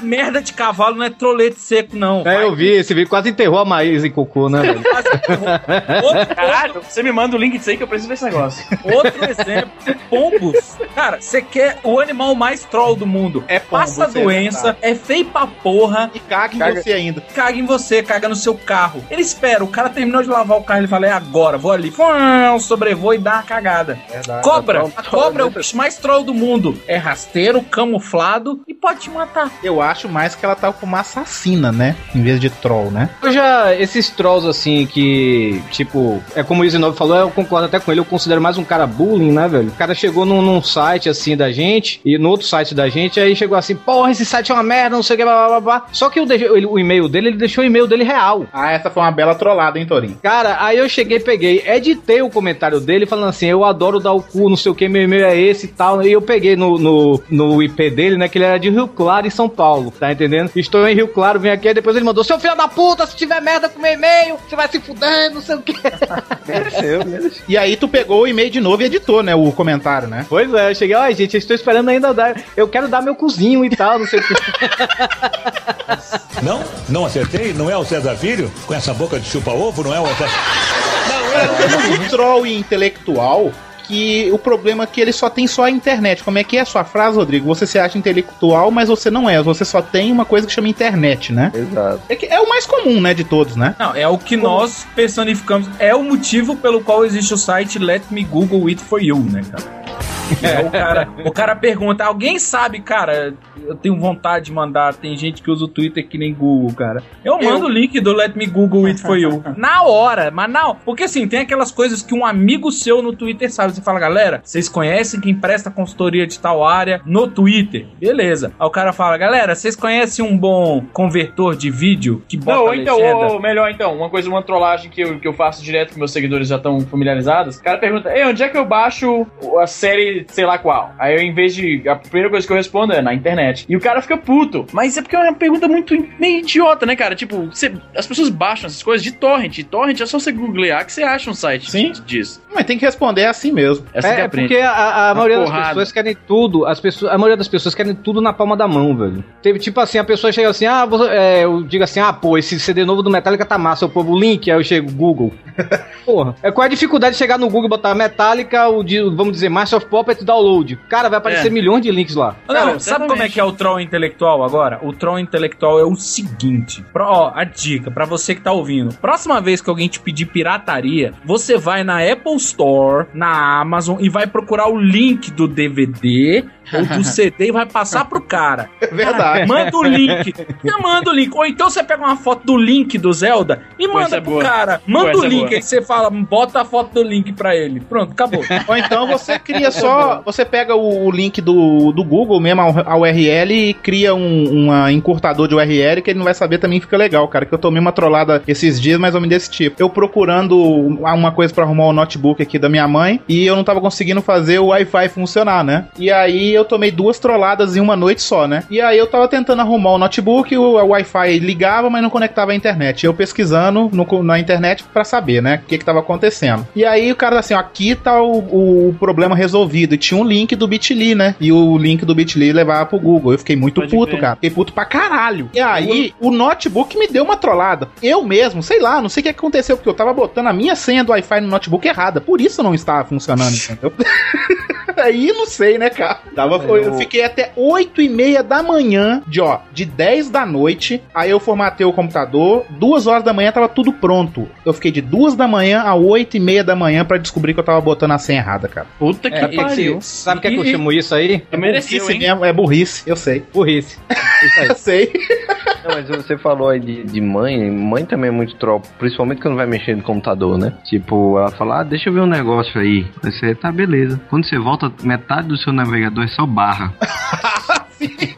Merda de cavalo não é trolete seco, não. É, eu vi, esse vídeo quase enterrou a Maísa em cocô, né, velho? Caralho, você me manda o link disso aí que eu preciso ver esse negócio. Outro exemplo, pombos. Cara, você quer o animal mais troll do mundo. É Passa você é doença, é feio pra porra. E caga em Caga- você ainda. Caga em você, caga no seu carro. Ele espera, o cara terminou de lavar o carro, ele fala, é agora, vou ali. Fum, Sobrevoo e dá uma cagada. Verdade. Cobra, a cobra é o bicho mais troll do mundo. É rasteiro, camuflado e pode te matar. Eu acho mais que ela tá como uma assassina, né? Em vez de troll, né? Eu já, esses trolls assim que, tipo, é como o Isinov falou, eu concordo até com ele, eu considero mais um cara bullying, né, velho? O cara chegou num, num site assim da gente, e no outro site da gente, aí chegou assim, porra, esse site é uma merda, não sei o que, blá blá blá, blá. Só que ele- o e-mail dele, ele deixou o e-mail dele real. Ah, essa foi uma bela trollada, hein, Torinho? Cara, aí eu cheguei, peguei, editei o comentário dele falando assim, eu adoro dar o cu, não sei o que, meu e-mail é esse e tal. E eu peguei no, no, no IP dele, né, que ele era de Rio Claro e São Paulo, tá entendendo? Estou em Rio Claro, vem aqui, aí depois ele mandou, seu filho da puta, se tiver merda com meu e-mail, você vai se fuder, não sei o que. E aí tu pegou o e-mail de novo e editou, né? O comentário, né? Pois é, eu cheguei, ai gente, eu estou esperando ainda dar, eu quero dar meu cozinho e tal, não sei o que. Não? Não acertei? Não é o César Filho? Com essa boca de chupa-ovo, não é o César... o troll intelectual que o problema é que ele só tem só a internet. Como é que é a sua frase, Rodrigo? Você se acha intelectual, mas você não é. Você só tem uma coisa que chama internet, né? Exato. É, que é o mais comum, né, de todos, né? Não, é o que nós personificamos. É o motivo pelo qual existe o site Let Me Google It For You, né, cara? É, o, cara, o cara pergunta, alguém sabe, cara, eu tenho vontade de mandar, tem gente que usa o Twitter que nem Google, cara. Eu mando o link do Let Me Google It For You. na hora, mas não. Porque assim, tem aquelas coisas que um amigo seu no Twitter sabe. Você fala, galera, vocês conhecem quem presta consultoria de tal área no Twitter? Beleza. Aí o cara fala, galera, vocês conhecem um bom convertor de vídeo que bota Não, ou então, legenda? ou melhor então, uma coisa, uma trollagem que eu, que eu faço direto que meus seguidores já estão familiarizados. O cara pergunta, ei, onde é que eu baixo a série, sei lá qual? Aí eu, em vez de. A primeira coisa que eu respondo é na internet. E o cara fica puto. Mas é porque é uma pergunta muito meio idiota, né, cara? Tipo, você- as pessoas baixam essas coisas de torrent. E torrent é só você googlear que você acha um site Sim. disso. Mas tem que responder assim mesmo. Essa que É, aprende. porque a, a maioria das porrada. pessoas querem tudo, as pessoas, a maioria das pessoas querem tudo na palma da mão, velho. Teve tipo assim, a pessoa chega assim, ah, você- é, eu digo assim, ah, pô, esse CD novo do Metallica tá massa, eu pôr o link, aí eu chego, Google. Porra, é qual é a dificuldade de chegar no Google e botar Metallica, o de, vamos dizer, Master of Puppets download? Cara, vai aparecer É. milhões de links lá. Não, Cara, sabe como é que é o troll intelectual agora? O troll intelectual é o seguinte. Pro- ó, a dica pra você que tá ouvindo. Próxima vez que alguém te pedir pirataria, você vai na Apple Store, na Amazon e vai procurar o link do DVD ou do CD e vai passar pro cara. É verdade. Manda o link. Manda o link. Ou então você pega uma foto do link do Zelda e Pô, manda é pro boa. cara. Pô, Manda essa o é link. boa. Aí você fala, bota a foto do link pra ele. Pronto, acabou. Ou então você cria só. Você pega o, o link do, do Google mesmo, a, a URL, e cria um uma encurtador de URL que ele não vai saber também fica legal, cara. Que eu tomei uma trollada esses dias, mais ou menos desse tipo. Eu procurando uma coisa pra arrumar o notebook aqui da minha mãe e eu não tava conseguindo fazer o Wi-Fi funcionar, né? E aí eu tomei duas trolladas em uma noite só, né? E aí eu tava tentando arrumar o notebook, o, Wi-Fi ligava, mas não conectava a internet. Eu pesquisando no- na internet pra saber, né? O que que tava acontecendo. E aí o cara assim, ó, aqui tá o, o problema resolvido. E tinha um link do Bitly, né? E o link do Bitly levava pro Google. Eu fiquei muito Pode puto, crer. cara. Fiquei puto pra caralho. E aí o notebook me deu uma trollada. Eu mesmo, sei lá, não sei o que aconteceu, porque eu tava botando a minha senha do Wi-Fi no notebook errada. Por isso não estava funcionando, entendeu? Aí não sei, né, cara? Tava, Eu- eu fiquei até 8 e meia da manhã, de ó, de 10 da noite. Aí eu formatei o computador, duas horas da manhã tava tudo pronto. Eu fiquei de duas da manhã a 8 e meia da manhã pra descobrir que eu tava botando a senha errada, cara. Puta que É, pariu. esse- sabe o que, é que eu chamo isso aí? Eu mereci, Burrice hein? mesmo, é burrice, eu sei. Burrice. Isso aí. Eu sei. Não, mas você falou aí de, de mãe, mãe também é muito troll, principalmente quando vai mexer no computador, né? Tipo, ela fala, ah, deixa eu ver um negócio aí. Aí você, tá, beleza. Quando você volta, metade do seu navegador é só barra.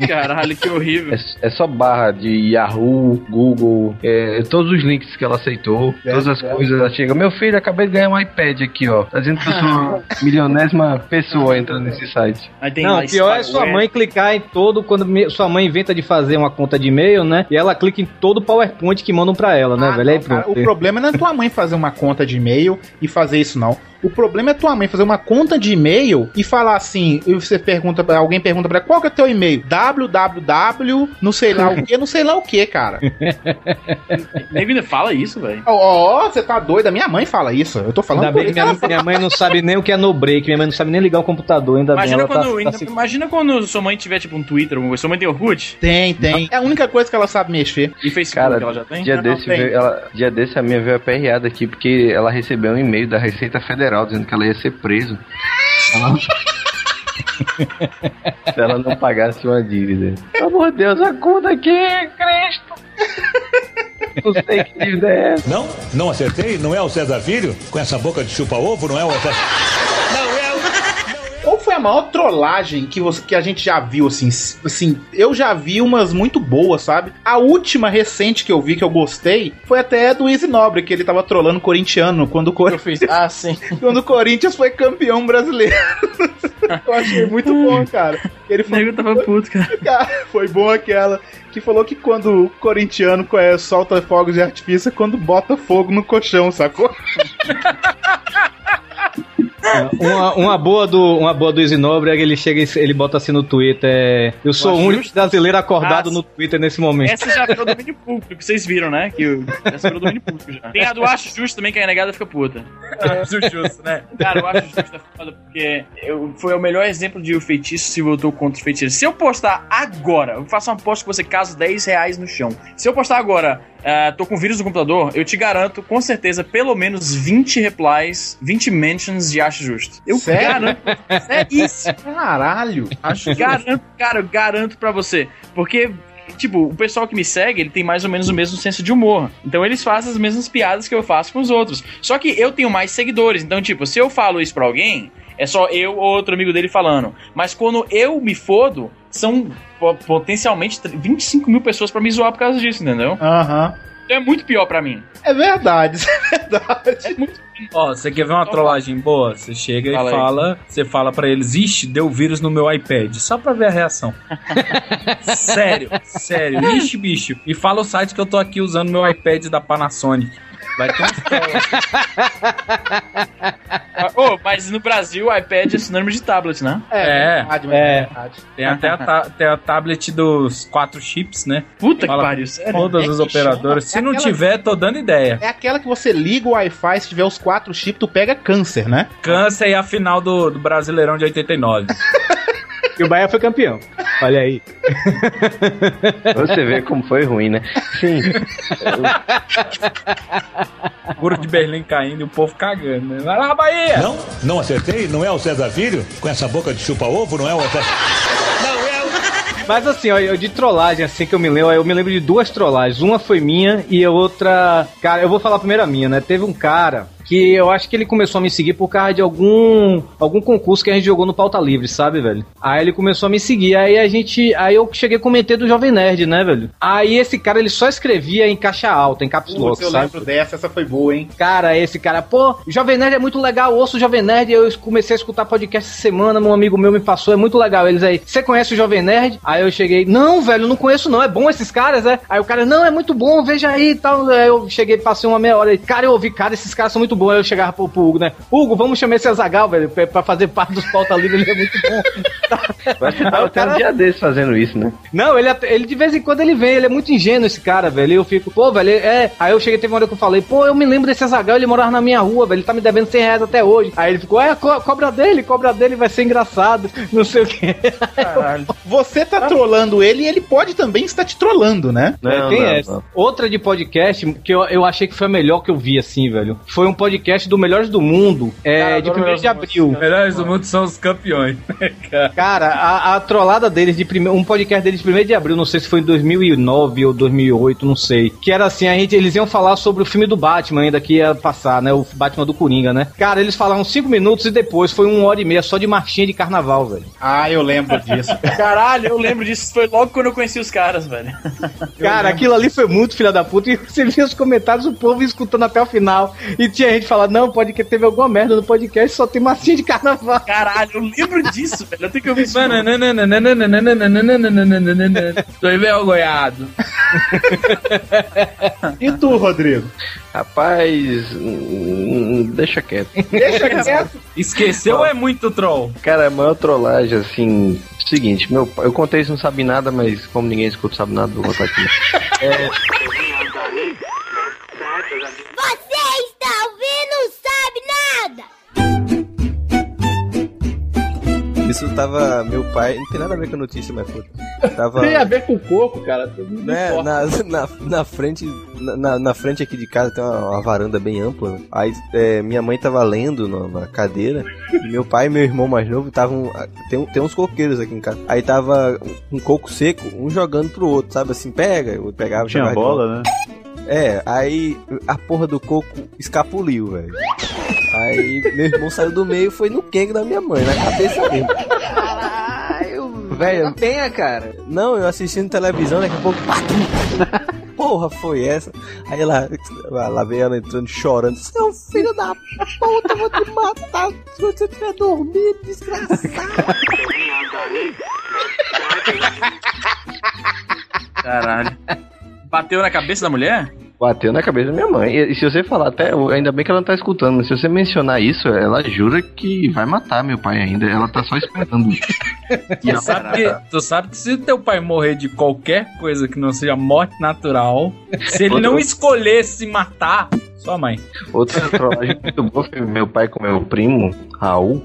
Caralho, que horrível. É, é só barra de Yahoo, Google, é, todos os links que ela aceitou, todas as coisas. Ela chega, meu filho, acabei de ganhar um iPad aqui, ó. Tá dizendo que eu sou uma milionésima pessoa entrando nesse site. Não, pior é sua mãe clicar em todo. Quando me- sua mãe inventa de fazer uma conta de e-mail, né? E ela clica em todo o PowerPoint que mandam pra ela, né, Ah, velho? Aí não, cara, o problema não é tua mãe fazer uma conta de e-mail e fazer isso, não. O problema é tua mãe fazer uma conta de e-mail e falar assim, e você pergunta, pra- alguém pergunta pra ela, qual que é teu e-mail? www, não sei lá o que, não sei lá o que, cara. Nego ainda fala isso, velho. Ó, você tá doido? A minha mãe fala isso. Eu tô falando Ainda por bem minha, minha mãe não sabe nem o que é no break, minha mãe não sabe nem ligar o computador, ainda Imagina bem. Ela quando, tá, ainda- tá se- imagina quando sua mãe tiver tipo um Twitter, alguma coisa. Sua mãe tem Orkut? Tem, tem. É a única coisa que ela sabe mexer. E Facebook Cara, ela já tem? dia Não, desse, tem. veio, ela, dia desse a minha veio aperreada aqui porque ela recebeu um e-mail da Receita Federal dizendo que ela ia ser preso. Se ela não pagasse uma dívida. Pelo amor de Deus, acuda aqui, Cristo! Não sei que dívida é essa. Não? Não acertei? Não é o César Filho? Com essa boca de chupa-ovo, não é o exército? Foi a maior trollagem que, você, que a gente já viu, assim? Assim, eu já vi umas muito boas, sabe? A última recente que eu vi que eu gostei foi até do Easy Nobre, que ele tava trollando o corintiano quando o Corinthians. Ah, sim. quando o Corinthians foi campeão brasileiro. eu achei muito bom, cara. Ele O nego tava puto, cara. Cara, foi bom aquela que falou que quando o corintiano é, solta fogos de artifício é quando bota fogo no colchão, sacou? Uma, uma boa do, uma boa do Easy Nobre é que ele chega e ele bota assim no Twitter. é, Eu sou o único justo. brasileiro acordado Ah, no Twitter nesse momento. Essa já virou domínio público, que vocês viram, né? Que o- essa virou domínio público já. Tem a do Acho Justo também, que a negada fica puta. Acho justo, né? Cara, eu acho justo é foda porque eu, foi o melhor exemplo de o feitiço se voltou contra o feitiço. Se eu postar agora, eu faço uma aposta que você casa 10 reais no chão. Se eu postar agora, ah, tô com vírus no computador, eu te garanto, com certeza, pelo menos 20 replies, 20 mentions de acho justo. Eu Sério? garanto. É isso. Caralho. Acho garanto, cara, eu garanto pra você. Porque. Tipo, o pessoal que me segue, ele tem mais ou menos o mesmo senso de humor. Então eles fazem as mesmas piadas que eu faço com os outros. Só que eu tenho mais seguidores. Então, tipo, se eu falo isso pra alguém, é só eu ou outro amigo dele falando. Mas quando eu me fodo, são po- potencialmente 25 mil pessoas pra me zoar por causa disso, entendeu? Aham. Então é muito pior pra mim. É verdade, isso é verdade. É muito Ó, você quer ver uma trollagem boa? Você chega Fala e aí. fala, você fala pra eles, ixi, deu vírus no meu iPad, só pra ver a reação. sério, sério, ixi, bicho. E fala o site que eu tô aqui usando meu iPad da Panasonic. Vai ter Ah, Ô, mas no Brasil o iPad é sinônimo de tablet, né? É, verdade, mas é. verdade. Tem até a, ta- tem a tablet dos quatro chips, né? Puta que Fala pariu, com sério? Todas É as que operadoras. chama- Se é não tiver, tô dando ideia. É aquela que você liga o Wi-Fi, se tiver os quatro chips, tu pega câncer, né? Câncer e a final do, do Brasileirão de 89. E o Bahia foi campeão. Olha aí. Você vê como foi ruim, né? Sim. Muro de Berlim caindo e o povo cagando, né? Vai lá, Bahia! Não? Não acertei? Não é o César Filho? Com essa boca de chupa-ovo, não é o exército? Mas assim, ó, eu de trollagem, assim que eu me lembro, eu me lembro de duas trollagens. Uma foi minha e a outra. Cara, eu vou falar primeiro a minha, né? Teve um cara que eu acho que ele começou a me seguir por causa de algum algum concurso que a gente jogou no Pauta Livre, sabe, velho? Aí ele começou a me seguir, aí a gente, aí eu cheguei a comentar do Jovem Nerd, né, velho? Aí esse cara ele só escrevia em caixa alta, em caps lock, Putz, eu sabe? lembro dessa, essa foi boa, hein? Cara, esse cara, pô, Jovem Nerd é muito legal, ouço o Jovem Nerd, eu comecei a escutar podcast essa semana, um amigo meu me passou, é muito legal. Eles aí, você conhece o Jovem Nerd? Aí eu cheguei, não, velho, não conheço não, é bom esses caras, é? Aí o cara, não, é muito bom, veja aí e tal. Aí eu cheguei, passei uma meia hora aí, cara, eu ouvi, cara, esses caras são muito bons. Aí eu chegava pro, pro Hugo, né? Hugo, vamos chamar esse Azagal, velho, pra, pra fazer parte dos pauta livre, ele é muito bom. Mas tava o até um cara- dia desse fazendo isso, né? Não, ele, até- ele de vez em quando ele vem, ele é muito ingênuo esse cara, velho. E eu fico, pô, velho, é. Aí eu cheguei, teve uma hora que eu falei, pô, eu me lembro desse Azagal, ele morava na minha rua, velho, ele tá me devendo 100 reais até hoje. Aí ele ficou, é, co- cobra dele, cobra dele, vai ser engraçado, não sei o quê. Você tá trolando ele e ele pode também estar te trollando, né? É, tem essa. Outra de podcast que eu, eu achei que foi a melhor que eu vi, assim, velho. Foi um podcast do Melhores do Mundo, é, de 1 de abril. Os melhores do mundo são os campeões. Cara, a, a trollada deles de primeiro, um podcast deles de 1 de abril, não sei se foi em 2009 ou 2008, não sei. Que era assim, a gente, eles iam falar sobre o filme do Batman ainda que ia passar, né? O Batman do Coringa, né? Cara, eles falaram 5 minutos e depois foi uma hora e meia só de marchinha de carnaval, velho. Ah, eu lembro disso. Caralho, eu lembro disso. Foi logo quando eu conheci os caras, velho. Cara, aquilo ali foi muito filha da puta. E você via os comentários, o povo escutando até o final. E tinha a gente fala, não, pode que teve alguma merda no podcast, só tem massinha de carnaval. Caralho, eu lembro disso, velho. Eu tenho que ouvir isso. Tô envergonhado. E tu, Rodrigo? Rapaz, deixa quieto. Deixa quieto. Esqueceu ou é muito troll? Cara, a maior trollagem, assim. Seguinte, meu pai, eu contei isso, não sabe nada, mas como ninguém escuta, sabe nada, vou botar aqui. É, Isso tava. Meu pai. Não tem nada a ver com a notícia, mas puta. Tava. Tem a ver com coco, cara. Né, na, na, na frente na, na frente aqui de casa tem uma, uma varanda bem ampla. Aí é, minha mãe tava lendo no- na cadeira. E meu pai e meu irmão mais novo estavam. Tem, tem uns coqueiros aqui em casa. Aí tava um coco seco, um jogando pro outro, sabe assim? Pega, eu pegava Tinha bola, né? É, aí a porra do coco escapuliu, velho. Aí meu irmão saiu do meio e foi no quengo da minha mãe, na cabeça mesmo. Velho, tenha, cara. Não, eu assistindo televisão, daqui a pouco. Porra, foi essa? Aí lá, lá veio ela entrando chorando. Seu filho da puta, eu vou te matar se você estiver dormindo, desgraçado. Caralho. Bateu na cabeça da mulher? Bateu na cabeça da minha mãe. E, e se você falar, até ainda bem que ela não tá escutando, mas se você mencionar isso, ela jura que vai matar meu pai ainda. Ela tá só esperando. Tu sabe, que, tu sabe que se teu pai morrer de qualquer coisa que não seja morte natural, se ele não escolher se matar, sua mãe. Outra trollagem muito boa foi meu pai com meu primo, Raul.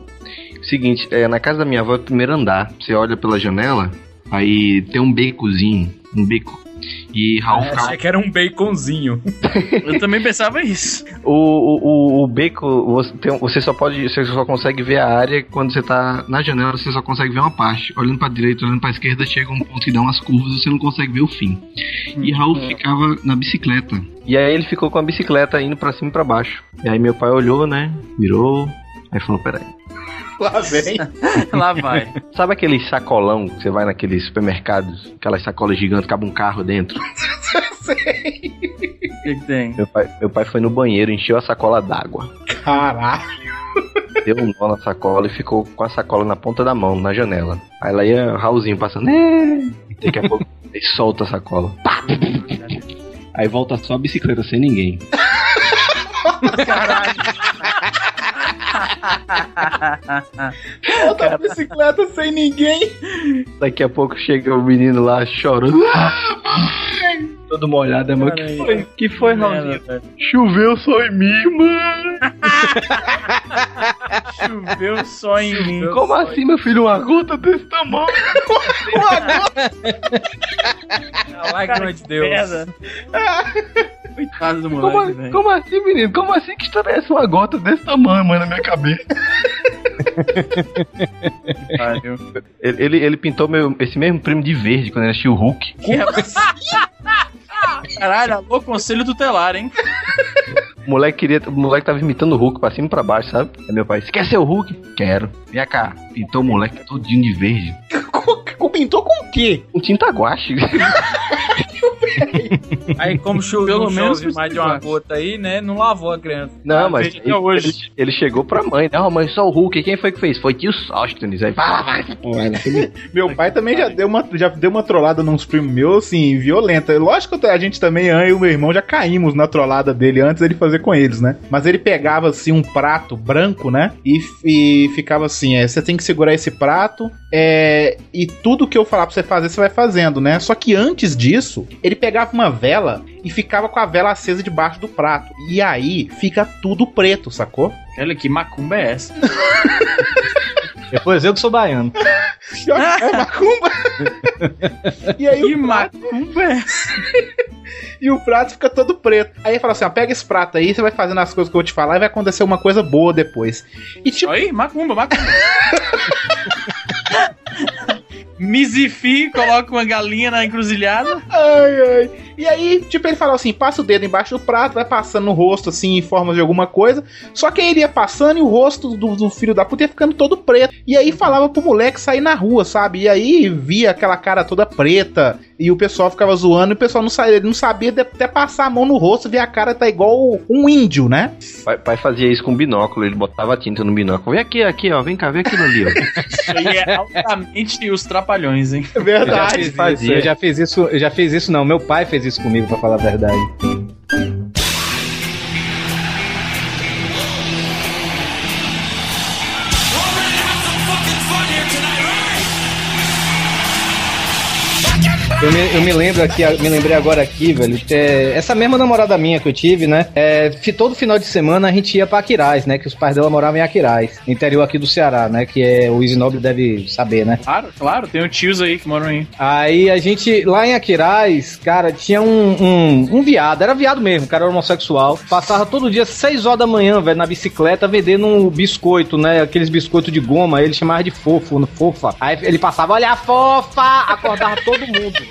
Seguinte, é, na casa da minha avó é o primeiro andar. Você olha pela janela, aí tem um becozinho, um beco. E Raul ficava achei que era um baconzinho. Eu também pensava isso. O, o, o, beco, você, tem você só pode, você só consegue ver a área quando você tá na janela, você só consegue ver uma parte. Olhando pra direita, olhando pra esquerda, chega um ponto que dá umas curvas e você não consegue ver o fim. E Raul ficava na bicicleta. E aí ele ficou com a bicicleta indo pra cima e pra baixo. E aí meu pai olhou, né? Virou. Aí falou: peraí. Lá vem. Lá vai. Sabe aquele sacolão que você vai naqueles supermercados? Aquelas sacolas gigantes, cabe um carro dentro? O que, que tem? Meu pai, meu pai foi no banheiro, encheu a sacola d'água. Caralho. Deu um nó na sacola e ficou com a sacola na ponta da mão, na janela. Aí lá ia o Raulzinho passando. Daqui a pouco ele solta a sacola. Aí volta só a bicicleta sem ninguém. Outra bicicleta sem ninguém. Daqui a pouco chega o menino lá chorando. Todo molhado, é mano. Que foi? Que foi, Raulzinho? Choveu só em mim, mano. Choveu só em mim. Como assim, meu filho? Uma gota desse tamanho. A lágrima de Deus. Coitado do Como, moleque, velho. como assim, menino? Como assim que é essa? Uma gota desse tamanho, mano, na minha cabeça. Ele, ele, ele pintou meu, esse mesmo primo de verde quando ele assistiu o Hulk. Caralho, alô, conselho tutelar, hein? O moleque queria. O moleque tava imitando o Hulk pra cima e pra baixo, sabe? Aí meu pai, você quer ser o Hulk? Quero. Vem cá, pintou o moleque todinho de verde. Pintou com o quê? Com tinta guache. Aí, como choveu, Pelo menos chove mais de uma gota aí, né? Não lavou a criança. Não, mas ele, hoje. ele- ele chegou pra mãe. Não, mas só o Hulk. Quem foi que fez? Foi tio Sóstenes. Aí, vai, vai, vai. Meu pai também já deu uma, já deu uma trollada nos primos meus, assim, violenta. Lógico que a gente também, eu e o meu irmão, já caímos na trollada dele antes dele fazer com eles, né? Mas ele pegava, assim, um prato branco, né? E, e ficava assim, é, você tem que segurar esse prato, é, e tudo que eu falar pra você fazer, você vai fazendo, né? Só que antes disso, ele pegava uma vela e ficava com a vela acesa debaixo do prato. E aí, fica tudo preto, sacou? Olha que macumba é essa? Depois eu que sou baiano. É macumba. e aí Que o prato, macumba é essa? e o prato fica todo preto. Aí ele fala assim: ó, pega esse prato aí, você vai fazendo as coisas que eu vou te falar e vai acontecer uma coisa boa depois. E tipo, Aí, macumba, macumba. Misifi, coloca uma galinha na encruzilhada. Ai, ai. E aí, tipo, ele falou assim: passa o dedo embaixo do prato, vai passando no rosto, assim, em forma de alguma coisa. Só que aí ele ia passando e o rosto do, do filho da puta ia ficando todo preto. E aí falava pro moleque sair na rua, sabe? E aí via aquela cara toda preta. E o pessoal ficava zoando e o pessoal não sabia, ele não sabia até passar a mão no rosto, ver a cara tá igual um índio, né? Pai, pai fazia isso com binóculo, ele botava tinta no binóculo. Vem aqui, aqui, ó, vem cá, vem aquilo ali, ó. Isso aí é altamente os trapalhões, hein? É Eu já fiz isso, eu já fiz isso, eu já fiz isso não, meu pai fez isso comigo, pra falar a verdade. Eu me, eu me lembro aqui, me lembrei agora aqui, velho. é, essa mesma namorada minha que eu tive, né? É, todo final de semana a gente ia pra Aquiraz, né? Que os pais dela moravam em Aquiraz, interior aqui do Ceará, né? Que é o Isinobre deve saber, né? Claro, claro, tem tios aí que moram aí. Aí a gente, lá em Aquiraz, cara, tinha um, um, um viado, era viado mesmo, cara era homossexual. Passava todo dia, 6 horas da manhã, velho, na bicicleta, vendendo um biscoito, né? Aqueles biscoitos de goma, ele chamava de fofo, fofa. Aí ele passava, olha a fofa, acordava todo mundo.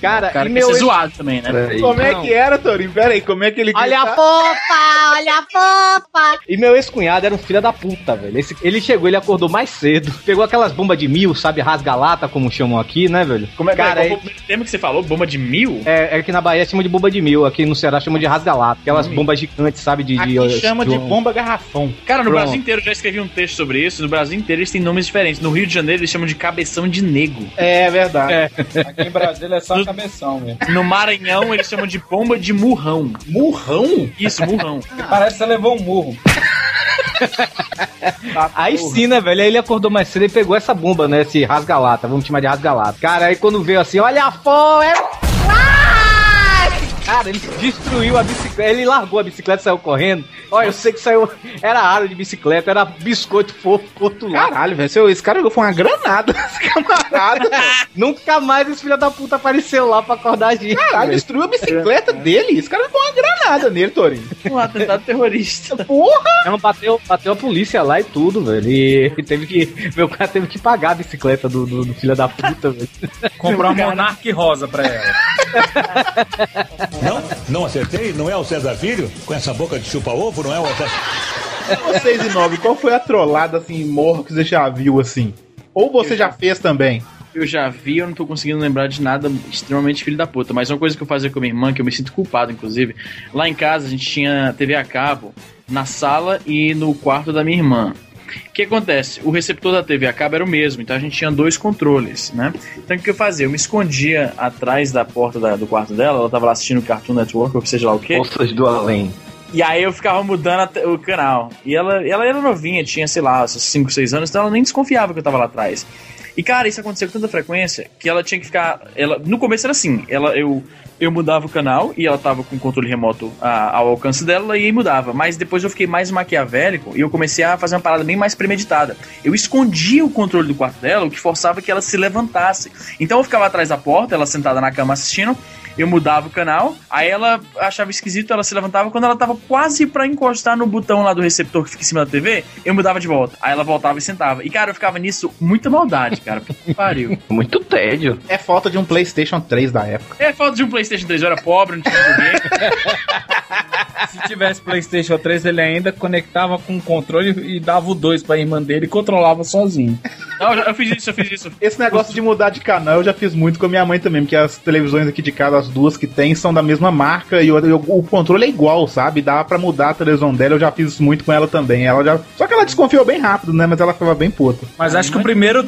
Cara, cara e meu ex- zoado também, né? Como é Não. que era, Torinho? Pera aí, como é que ele Olha a fofa, olha a fofa. E meu ex-cunhado era um filho da puta, velho. Esse- ele chegou, ele acordou mais cedo. Pegou aquelas bombas de mil, sabe? Rasga-lata, como chamam aqui, né, velho? Como é que Cara, é? Qual foi o termo que você falou? Bomba de mil? É, é que na Bahia chama de bomba de mil, aqui no Ceará chama de rasga-lata. Aquelas bombas gigantes, sabe? De, de, Aqui chama de bomba garrafão. Cara, no Pronto. Brasil inteiro eu já escrevi um texto sobre isso. No Brasil inteiro eles têm nomes diferentes. No Rio de Janeiro eles chamam de cabeção de nego. É verdade. Aqui em Brasília é só cabeção mesmo. No Maranhão eles chamam de bomba de murrão. Murrão? Isso, murrão. Parece que você levou um murro. Aí sim, né, velho? Aí ele acordou mais cedo e pegou essa bomba, né? Esse rasga-lata, vamos chamar de rasga-lata. Cara, aí quando veio assim, olha a fó, é. Cara, ele destruiu a bicicleta, ele largou a bicicleta e saiu correndo. Olha, eu sei que saiu. Era aro de bicicleta, era biscoito fofo pro outro lado. Caralho, velho, esse cara foi uma granada, esse camarada. Nunca mais esse filho da puta apareceu lá pra acordar a gente. Caralho, destruiu a bicicleta dele. Esse cara foi uma granada nele, Torinho. Um atentado terrorista. Porra! Não, bateu, bateu a polícia lá e tudo, velho. E teve que. Meu cara teve que pagar a bicicleta do, do, do filho da puta, velho. Comprar uma Monark rosa pra ela. Não? Não acertei? Não é o César Filho? Com essa boca de chupa-ovo, não é o César... Vocês e nove, qual foi a trollada assim, morro que você já viu assim? Ou você já fez também? Eu já vi, eu não tô conseguindo lembrar de nada extremamente filho da puta. Mas uma coisa que eu fazia com a minha irmã, que eu me sinto culpado, inclusive. Lá em casa a gente tinha TV a cabo na sala e no quarto da minha irmã. O que acontece? O receptor da TV a cabo era o mesmo, então a gente tinha dois controles, né? Então o que eu fazia? Eu me escondia atrás da porta da- do quarto dela, ela tava lá assistindo o Cartoon Network, ou seja lá o quê. Forças do além. E aí eu ficava mudando o canal. E ela, ela era novinha, tinha, sei lá, 5, 6 anos, então ela nem desconfiava que eu tava lá atrás. E cara, isso aconteceu com tanta frequência que ela tinha que ficar. Ela, no começo era assim, ela, eu, eu mudava o canal e ela tava com o controle remoto a- ao alcance dela e aí mudava. Mas depois eu fiquei mais maquiavélico e eu comecei a fazer uma parada bem mais premeditada. Eu escondia o controle do quarto dela, o que forçava que ela se levantasse. Então eu ficava atrás da porta, ela sentada na cama assistindo. Eu mudava o canal, aí ela achava esquisito, ela se levantava. Quando ela tava quase pra encostar no botão lá do receptor que fica em cima da TV, eu mudava de volta. Aí ela voltava e sentava. E cara, eu ficava nisso muita maldade, cara. Que pariu. Muito tédio. É falta de um PlayStation 3 da época. É falta de um PlayStation 3, eu era pobre, não tinha videogame. Se tivesse PlayStation 3, ele ainda conectava com o controle e dava o 2 pra irmã dele e controlava sozinho. Não, eu, já- eu fiz isso, eu fiz isso. Esse negócio de mudar de canal eu já fiz muito com a minha mãe também, porque as televisões aqui de casa, as duas que tem, são da mesma marca e o, o- o controle é igual, sabe? Dá pra mudar a televisão dela, eu já fiz isso muito com ela também. Ela já... Só que ela desconfiou bem rápido, né? Mas ela ficava bem puta. Mas acho que o primeiro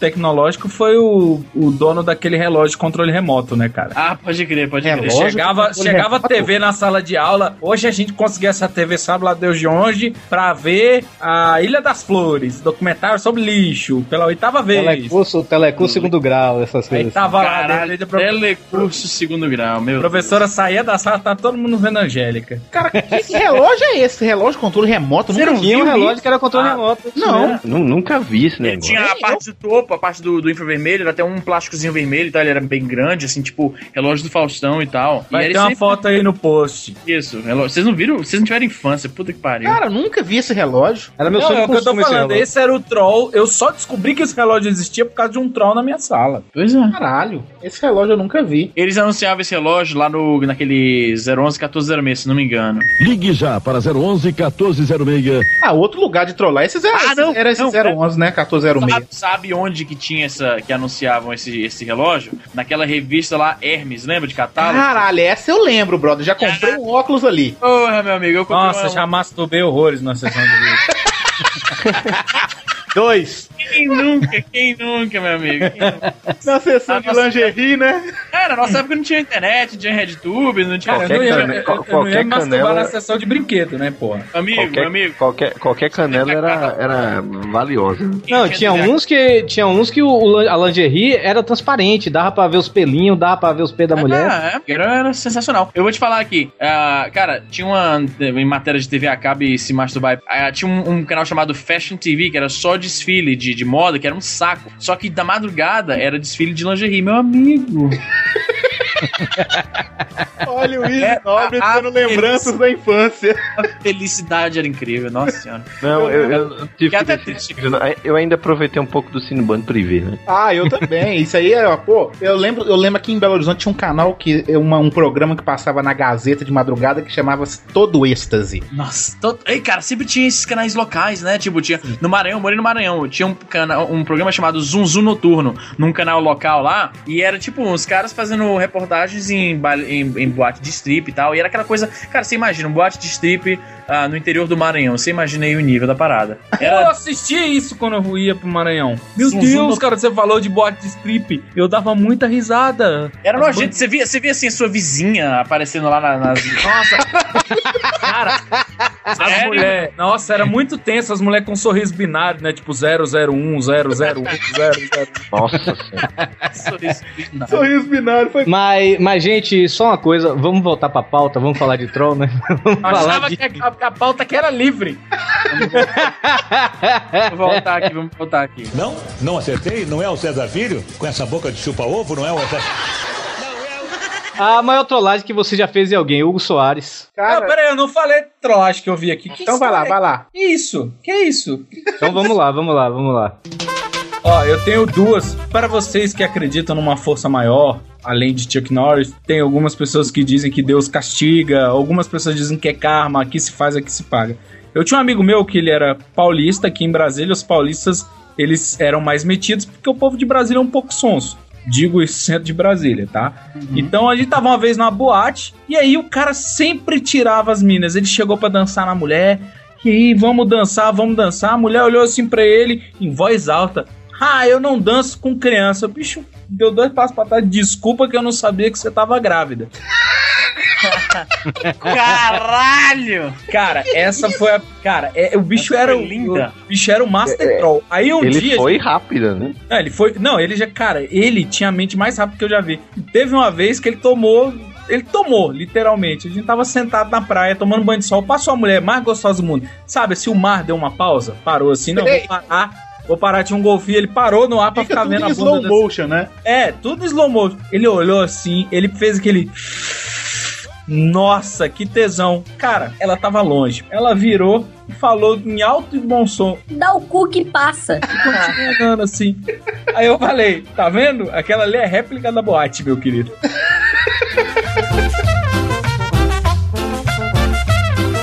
tecnológico foi o, o dono daquele relógio de controle remoto, né, cara? Ah, pode crer, pode crer. Relógio chegava chegava remoto? TV na sala de aula. Hoje a gente conseguiu essa TV, sabe lá Deus de onde, pra ver a Ilha das Flores, documentário sobre lixo, pela oitava vez. Telecurso, telecurso segundo grau, essas Aí coisas. tava lá, Caralho, dentro da telecurso segundo grau, meu A professora saía da sala, tá todo mundo vendo a Angélica. Cara, que relógio é esse? Relógio controle remoto? Você Nunca não vi tinha um isso. relógio que era controle Ah, remoto. Não. Nu- Nunca vi esse negócio. Tinha a parte do topo a parte do, do infravermelho era até um plásticozinho vermelho e tal, ele era bem grande, assim, tipo, relógio do Faustão e tal. Vai e ter era uma sempre- foto aí no post. Isso, relógio. Vocês não viram? Vocês não tiveram infância, puta que pariu. Cara, eu nunca vi esse relógio. Era meu Não, sonho é o que eu tô esse falando. relógio. Esse era o troll. Eu só descobri que esse relógio existia por causa de um troll na minha sala. Pois é. Caralho, esse relógio eu nunca vi. Eles anunciavam esse relógio lá no, naquele 011 1406, se não me engano. Ligue já para 011 1406. Ah, outro lugar de trollar. Esse zero, Ah, esse- não, era esse não, 011, né? 1406. Sabe, sabe onde que tinha essa. que anunciavam esse, esse relógio? Naquela revista lá, Hermes, lembra de catálogo? Caralho, essa eu lembro, brother. Já comprei um óculos ali. Porra, meu amigo, eu comprei Nossa, uma- já masturbei horrores na sessão de vídeo. Dois. Quem nunca, quem nunca, meu amigo? Nunca? Na sessão Ah, de lingerie, né? É, na nossa época não tinha internet, não tinha RedTube, não tinha. Cara, eu Qualquer não ia, cane- eu- eu não ia qualquer masturbar canela- na sessão de brinquedo, né, porra? Amigo, Qualquer, meu amigo. qualquer, qualquer canela era, era valiosa. Não, tinha uns que tinha uns que o, a lingerie era transparente, dava pra ver os pelinhos, dava pra ver os pés da mulher. Ah, é, era, era sensacional. Eu vou te falar aqui, ah, cara, tinha uma em matéria de TV a cabo e se masturbar. ah, tinha um, um canal chamado Fashion TV, que era só desfile de, de moda, que era um saco. Só que da madrugada era desfile de lingerie, meu amigo. Olha o Easy É, Nobre a- tendo lembranças da infância. A felicidade era incrível, nossa senhora. Não, eu, eu, tive Que até triste. eu ainda aproveitei um pouco do Cineband Privé, né? Ah, eu também. Isso aí era, pô, eu lembro, eu lembro aqui em Belo Horizonte tinha um canal que uma, um programa que passava na Gazeta de madrugada que chamava-se Todo Êxtase. Nossa, to... Ei, cara, sempre tinha esses canais locais, né? Tipo, tinha. No Maranhão, eu morei no Maranhão. Tinha um, cana... um programa chamado Zum Zum Noturno, num canal local lá. E era tipo uns caras fazendo reportagens em, em, em boate de strip e tal. E era aquela coisa. Cara, você imagina, um boate de strip ah, no interior do Maranhão. Você imagina aí o nível da parada. Eu Era. assistia isso quando eu ia pro Maranhão. Meu Deus, cara, você falou de boate de strip. Eu dava muita risada. Era As nojento, você via, você via assim a sua vizinha aparecendo lá na- nas. Nossa! Cara, as mulheres. Nossa, era muito tenso as mulheres com um sorriso binário, né? Tipo 001, 001, 00. Nossa senhora. Sorriso binário. Sorriso binário foi. Mas, mas, gente, só uma coisa, vamos voltar pra pauta, vamos falar de troll, né? Vamos falar Achava de... que a, a- pauta que era livre. Vamos voltar aqui, vamos voltar aqui. Não? Não acertei? Não é o César Filho? Com essa boca de chupa-ovo? Não é o exército? A maior trollagem que você já fez em alguém, Hugo Soares. Não, pera aí, eu não falei trollagem que eu vi aqui. Que Então vai lá, vai lá. Que isso? Que isso? Então vamos lá, vamos lá, vamos lá. Ó, eu tenho duas. Para vocês que acreditam numa força maior, além de Chuck Norris, tem algumas pessoas que dizem que Deus castiga, algumas pessoas dizem que é karma, aqui se faz, aqui se paga. Eu tinha um amigo meu que ele era paulista, aqui em Brasília, os paulistas, eles eram mais metidos porque o povo de Brasília é um pouco sonso. Digo isso centro de Brasília, tá? Então a gente tava uma vez numa boate e aí o cara sempre tirava as minas. Ele chegou pra dançar na mulher. E aí, vamos dançar, vamos dançar. A mulher olhou assim pra ele em voz alta. Ah, eu não danço com criança. O bicho deu dois passos pra trás. Desculpa que eu não sabia que você tava grávida. Caralho! Cara, essa foi a. Cara, é, o bicho era o. linda. O bicho era o Master Troll. Aí um Ele dia. foi rápido, né? Não, ele foi. Não, ele já. Cara, ele tinha a mente mais rápida que eu já vi. Teve uma vez que ele tomou. Ele tomou, literalmente. A gente tava sentado na praia, tomando banho de sol. Passou a mulher mais gostosa do mundo. Sabe, se o mar deu uma pausa, parou assim, não, vou parar. Vou parar, tinha um golfinho, ele parou no ar pra Fica ficar tudo vendo a bunda slow dessa- motion, né? É, tudo slow motion. Ele olhou assim, ele fez aquele. Nossa, que tesão. Cara, ela tava longe. Ela virou e falou em alto e bom som. Dá o cu que passa. E continuou andando assim. Aí eu falei, tá vendo? Aquela ali é réplica da boate, meu querido.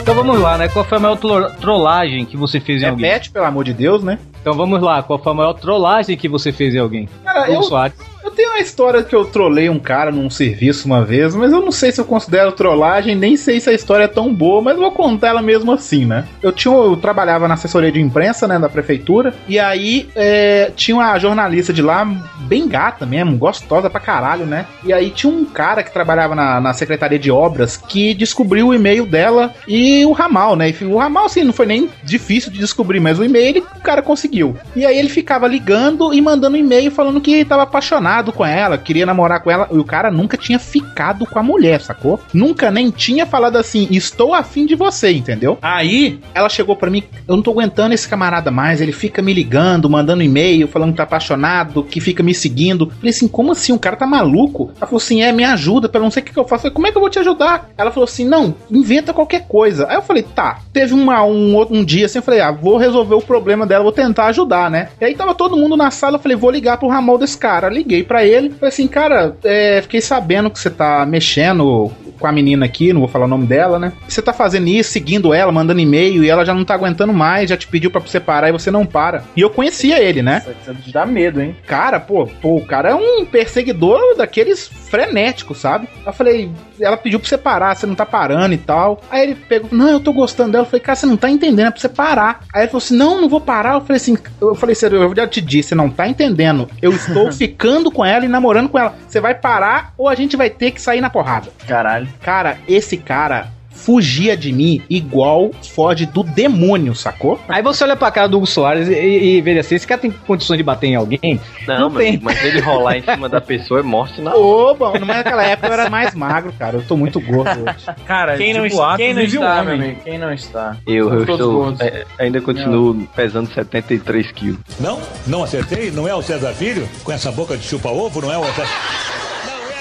Então vamos lá, né? Qual foi a maior tro- trollagem que você fez em alguém? Repete, pelo amor de Deus, né? Então vamos lá, qual foi a maior trollagem que você fez em alguém? Cara, eu- Soares. Eu tenho uma história que eu trolei um cara num serviço uma vez, mas eu não sei se eu considero trollagem, nem sei se a história é tão boa, mas vou contar ela mesmo assim, né? Eu tinha, eu trabalhava na assessoria de imprensa, né, da prefeitura, e aí é, tinha uma jornalista de lá, bem gata mesmo, gostosa pra caralho, né? E aí tinha um cara que trabalhava na, na secretaria de obras que descobriu o e-mail dela e o ramal, né? E o ramal, assim, não foi nem difícil de descobrir, mas o e-mail ele, o cara conseguiu. E aí ele ficava ligando e mandando e-mail falando que tava apaixonado com ela, queria namorar com ela, e o cara nunca tinha ficado com a mulher, sacou? Nunca nem tinha falado assim, estou afim de você, entendeu? Aí ela chegou pra mim, eu não tô aguentando esse camarada mais, ele fica me ligando, mandando e-mail, falando que tá apaixonado, que fica me seguindo. Falei assim, como assim? O cara tá maluco? Ela falou assim, é, me ajuda, eu não sei o que, que eu faço. Eu falei, como é que eu vou te ajudar? Ela falou assim, não, inventa qualquer coisa. Aí eu falei, tá. Teve uma, um, um dia assim, eu falei, ah, vou resolver o problema dela, vou tentar ajudar, né? E aí tava todo mundo na sala, eu falei, vou ligar pro ramal desse cara. Liguei pra ele, falei assim, cara, é, fiquei sabendo que você tá mexendo com a menina aqui, não vou falar o nome dela, né? Você tá fazendo isso, seguindo ela, mandando e-mail, e ela já não tá aguentando mais, já te pediu pra você parar e você não para. E eu conhecia ele, né? Isso dá medo, hein? Cara, pô, pô, o cara é um perseguidor daqueles frenéticos, sabe? Eu falei, ela pediu pra você parar, você não tá parando e tal. Aí ele pegou, não, eu tô gostando dela. Eu falei, cara, você não tá entendendo, é pra você parar. Aí ele falou assim, não, não vou parar. Eu falei assim, eu falei, sério, eu já te disse, você não tá entendendo. Eu estou ficando com ela e namorando com ela. Você vai parar ou a gente vai ter que sair na porrada. Caralho. Cara, esse cara fugia de mim igual foge do demônio, sacou? Aí você olha pra cara do Hugo Soares e, e, e vê assim, esse cara tem condições de bater em alguém? Não, mas, tem. mas ele rolar em cima da pessoa é morte na Ô, bom, naquela época eu era mais magro, cara. Eu tô muito gordo hoje. Cara, Quem não, de está, quem não está, meu amigo? Quem não está? Eu, eu Todos estou. gordos. é, ainda continuo pesando 73 quilos. Não? Não acertei? Não é o César Filho? Com essa boca de chupa-ovo, não é o César...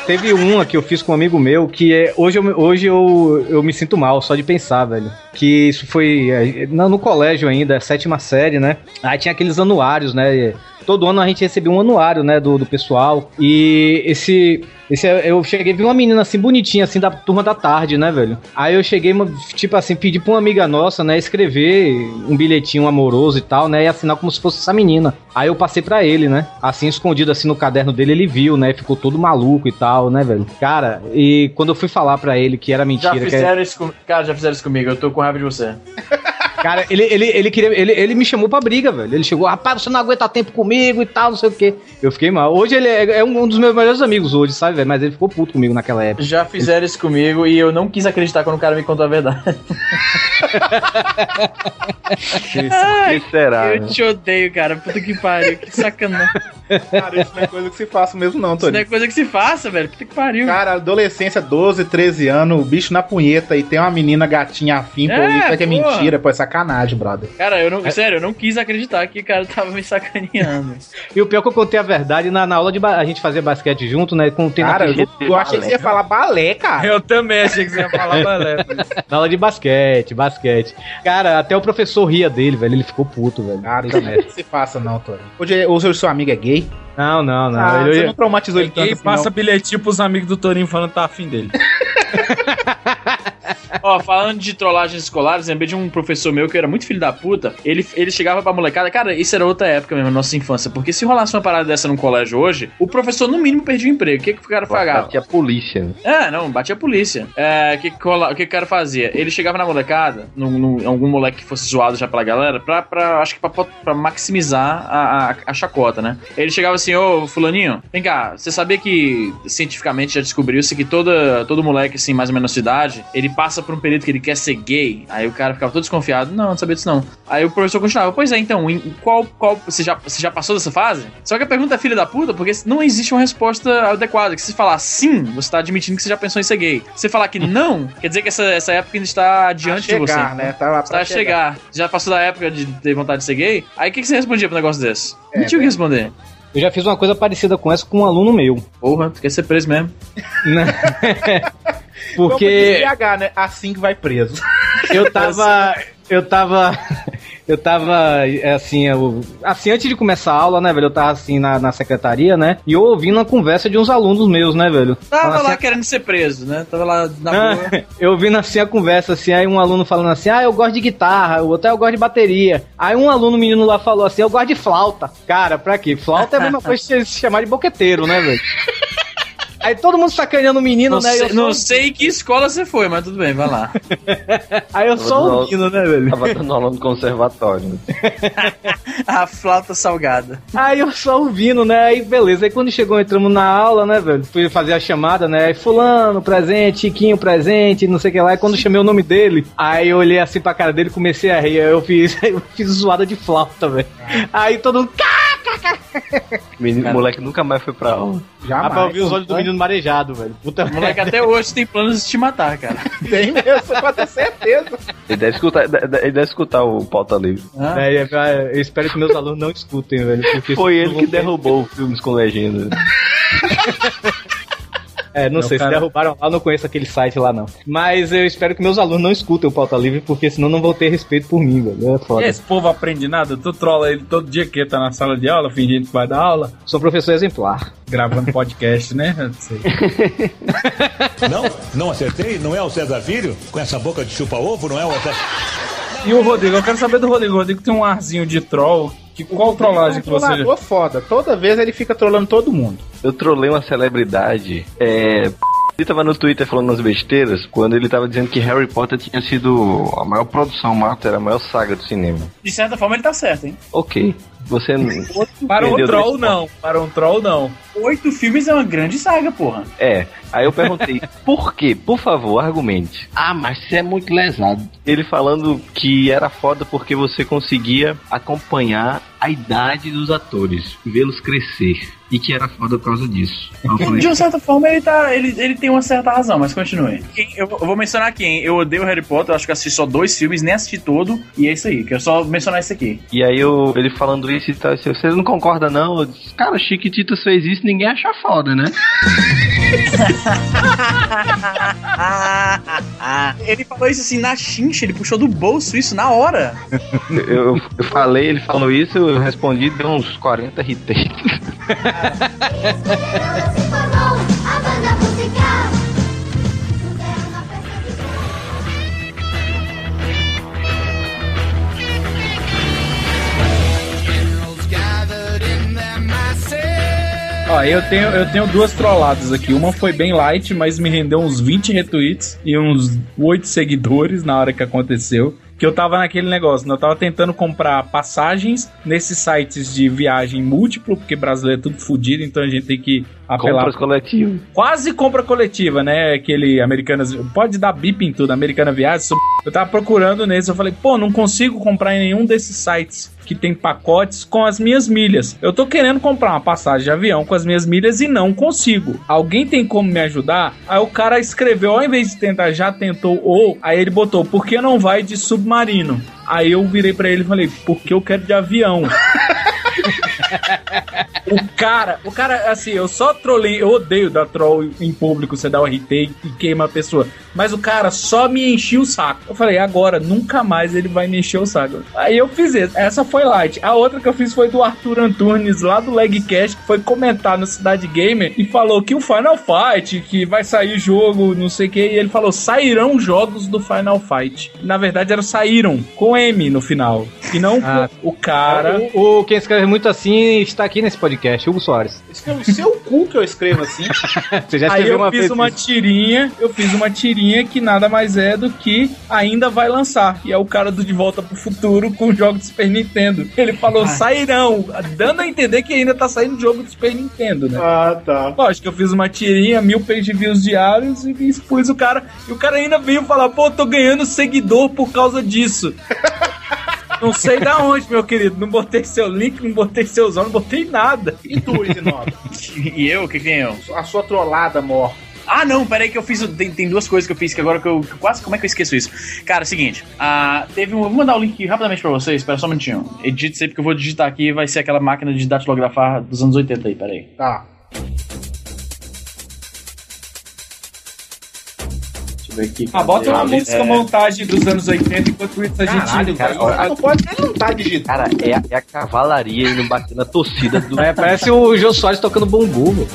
Teve uma que eu fiz com um amigo meu que é, hoje, eu, hoje eu, eu me sinto mal só de pensar, velho. Que isso foi é, no, no colégio ainda, é sétima série, né? Aí tinha aqueles anuários, né? Todo ano a gente recebia um anuário, né, do, do pessoal. E esse, esse. Eu cheguei, vi uma menina assim, bonitinha, assim, da turma da tarde, né, velho? Aí eu cheguei, tipo assim, pedi pra uma amiga nossa, né, escrever um bilhetinho amoroso e tal, né, e assinar como se fosse essa menina. Aí eu passei pra ele, né, assim, escondido assim no caderno dele, ele viu, né, ficou todo maluco e tal, né, velho? Cara, e quando eu fui falar pra ele que era mentira. Já que fizeram isso comigo. Cara, já fizeram isso comigo. Eu tô com raiva de você. Cara, ele, ele, ele, queria, ele, ele me chamou pra briga, velho. Ele chegou, rapaz, você não aguenta tempo comigo e tal, não sei o quê. Eu fiquei mal. Hoje ele é, é um dos meus melhores amigos hoje, sabe, velho? Mas ele ficou puto comigo naquela época. Já fizeram isso comigo e eu não quis acreditar quando o cara me contou a verdade. Ai, que será? Eu né? te odeio, cara. Puta que pariu. Que sacanagem. Cara, isso não é coisa que se faça mesmo, não, Isso não é Tony. coisa que se faça, velho. Puta que pariu. Cara, adolescência, 12, 13 anos, o bicho na punheta e tem uma menina gatinha afim, pô, É, isso é que é mentira, pô, é sacanagem, brother. Cara, eu não. Sério, eu não quis acreditar que o cara tava me sacaneando. E o pior é que eu contei a verdade na, na aula de a gente fazia basquete junto, né? Na Cara, eu, eu achei que você ia falar balé, cara. Eu também achei que você ia falar balé. Na aula de basquete, basquete. Cara, até o professor ria dele, velho. Ele ficou puto, velho. Cara, isso não é se faça, não, Tony. Hoje, hoje o seu amigo é gay? Não, não, não. Ah, Ele- você não traumatizou ele tanto Ninguém assim, passa não. bilhetinho pros amigos do Torinho falando que tá afim dele. Ó, falando de trollagens escolares, lembrei de um professor meu que era muito filho da puta. Ele, ele chegava pra molecada. Cara, isso era outra época mesmo, nossa infância. Porque se rolasse uma parada dessa num colégio hoje, o professor, no mínimo, perdia o emprego. O que, que o cara pagava? Que a polícia. né? É, não, batia a polícia. É, o que, o que o cara fazia? Ele chegava na molecada, num, num- algum moleque que fosse zoado já pela galera, pra, pra acho que pra, pra maximizar a, a, a chacota, né? Ele chegava assim, ô fulaninho, vem cá, você sabia que cientificamente já descobriu-se que toda, todo moleque, assim, mais ou menos na cidade, ele passa por um período que ele quer ser gay? Aí o cara ficava todo desconfiado, não, não sabia disso não. Aí o professor continuava, pois é, então, em qual, qual, você, já, você já passou dessa fase? Só que a pergunta é filha da puta, porque não existe uma resposta adequada. Que se falar sim, você tá admitindo que você já pensou em ser gay. Se falar que não, quer dizer que essa, essa época ainda está adiante de você. chegar, né? Tá lá Está pra a chegar. Já passou da época de ter vontade de ser gay? Aí o que, que você respondia pro negócio desse? não tinha o que responder. Eu já fiz uma coisa parecida com essa com um aluno meu. Porra, tu quer ser preso mesmo. Porque BH, né? Assim que vai preso. eu tava. Eu tava. Eu tava, é, assim, eu, assim, antes de começar a aula, né, velho, eu tava assim na, na secretaria, né, e eu ouvindo a conversa de uns alunos meus, né, velho. Tava Falando lá assim, querendo ser preso, né? Tava lá na ah, boa. eu ouvindo assim a conversa, assim, aí um aluno falando assim, ah, eu gosto de guitarra, o outro, ah, eu gosto de bateria. Aí um aluno menino lá falou assim, eu gosto de flauta. Cara, pra quê? Flauta é a mesma coisa que se chamar de boqueteiro, né, velho? Aí todo mundo sacaneando o menino, Não, né? sei, eu não só- sei que escola você foi, mas tudo bem, vai lá. Aí eu só Tava ouvindo, né, velho? Tava dando aula no conservatório. a flauta salgada. Aí eu só ouvindo, né? Aí beleza. Aí quando chegou, entramos na aula, né, velho? Fui fazer a chamada, né? Aí fulano, presente, Chiquinho, presente, não sei o que lá. E quando chamei o nome dele, aí eu olhei assim pra cara dele e comecei a rir. Aí eu fiz, eu fiz zoada de flauta, velho. Aí todo mundo. Menino, moleque nunca mais foi pra aula. Dá pra ouvir os olhos do menino marejado, velho. Puta moleque até hoje tem planos de te matar, cara. Tem mesmo, pode ter certeza. Ele deve escutar, ele deve escutar o pauta livre. É, é, eu espero que meus alunos não escutem, velho. Porque Foi ele que derrubou filmes com legenda. É, não Não, sei, cara. se derrubaram lá, eu não conheço aquele site lá, não. Mas eu espero que meus alunos não escutem o pauta livre, porque senão não vão ter respeito por mim, velho. É foda. Esse povo aprende nada, tu trola ele todo dia que tá na sala de aula, fingindo que vai dar aula, Sou professor exemplar. gravando podcast, né? Eu sei. Não, não acertei? Não é o César Filho? Com essa boca de chupa-ovo, não é o César... E o Rodrigo, eu quero saber do Rodrigo. O Rodrigo tem um arzinho de troll. Que, qual trollagem que você. Trollador foda. Toda vez ele fica trolando todo mundo. Eu trolei uma celebridade. É. Ele tava no Twitter falando umas besteiras quando ele tava dizendo que Harry Potter tinha sido a maior produção, Marta, era a maior saga do cinema. De certa forma ele tá certo, hein? Ok. Você Para um troll, não. Para um troll, não. Oito filmes é uma grande saga, porra. É. Aí eu perguntei, por quê? Por favor, argumente. Ah, mas você é muito lesado. Ele falando que era foda porque você conseguia acompanhar a idade dos atores, vê-los crescer. E que era foda por causa disso. Eu falei, De uma certa forma, ele, tá, ele, ele tem uma certa razão, mas continue. Quem- Eu, eu vou mencionar aqui, hein? Eu odeio Harry Potter, eu acho que assisti só dois filmes, nem assisti todo, e é isso aí. Quero só mencionar isso aqui. E aí eu, ele falando isso e tal, se você não concorda não, eu disse, cara, Chiquititas fez isso ninguém acha foda, né? ele falou isso assim na chincha, ele puxou do bolso isso na hora. Eu, eu falei, ele falou isso, eu respondi, deu uns 40 retakes. Ó, eu tenho, eu tenho duas trolladas aqui. Uma foi bem light, mas me rendeu uns 20 retweets e uns 8 seguidores na hora que aconteceu. Que eu tava naquele negócio, né? Eu tava tentando comprar passagens nesses sites de viagem múltiplo, porque brasileiro é tudo fodido, então a gente tem que apelar. Compras coletivas. Quase compra coletiva, né? Aquele Americanas. Pode dar bip em tudo, Americana Viagem. Eu tava procurando nesse, eu falei, pô, não consigo comprar em nenhum desses sites que tem pacotes com as minhas milhas. Eu tô querendo comprar uma passagem de avião com as minhas milhas e não consigo. Alguém tem como me ajudar? Aí o cara escreveu, ao invés de tentar, já tentou ou, aí ele botou, por que não vai de submarino? Aí eu virei pra ele e falei, porque eu quero de avião. O cara, o cara, assim, eu só trolei, eu odeio dar troll em público, você dá o RT e queima a pessoa. Mas o cara só me enchia o saco. Eu falei, agora, nunca mais ele vai me encher o saco. Aí eu fiz essa. Essa foi light. A outra que eu fiz foi do Arthur Antunes, lá do Legcast, que foi comentar no Cidade Gamer e falou que o Final Fight, que vai sair jogo, não sei o que, e ele falou, sairão jogos do Final Fight. Na verdade, era saíram, com M no final. E não Ah. o cara. O, o- quem escreve muito assim está aqui nesse podcast, Hugo Soares. É o seu cu que eu escrevo assim. Você já Aí escreveu eu uma fiz vez uma isso. tirinha, eu fiz uma tirinha que nada mais é do que ainda vai lançar. E é o cara do De Volta pro Futuro com jogos de Super Nintendo. Ele falou, sairão, dando a entender que ainda tá saindo jogo de Super Nintendo, né? Ah, tá. Lógico que eu fiz uma tirinha, mil page views diários e expus o cara. E o cara ainda veio falar, pô, tô ganhando seguidor por causa disso. Não sei da onde, meu querido. Não botei seu link, não botei seus não botei nada. E tu, Isinobre? E eu? O que que eu? A sua trollada, mor. Ah, não, peraí que eu fiz. Tem, tem duas coisas que eu fiz que agora que eu. que quase. Como é que eu esqueço isso? Cara, é o seguinte. Ah, teve um. Vou mandar o link rapidamente pra vocês, espera só um minutinho. Edite sempre que eu vou digitar aqui vai ser aquela máquina de datilografar dos anos 80 aí, peraí. Tá. Deixa aqui. Ah, bota uma música É. montagem dos anos 80 enquanto isso a gente. Caralho, cara, Olha- não pode nem não tá digitando. Cara, é, a- é a cavalaria indo bater na torcida do. É, parece o Jô Soares tocando velho.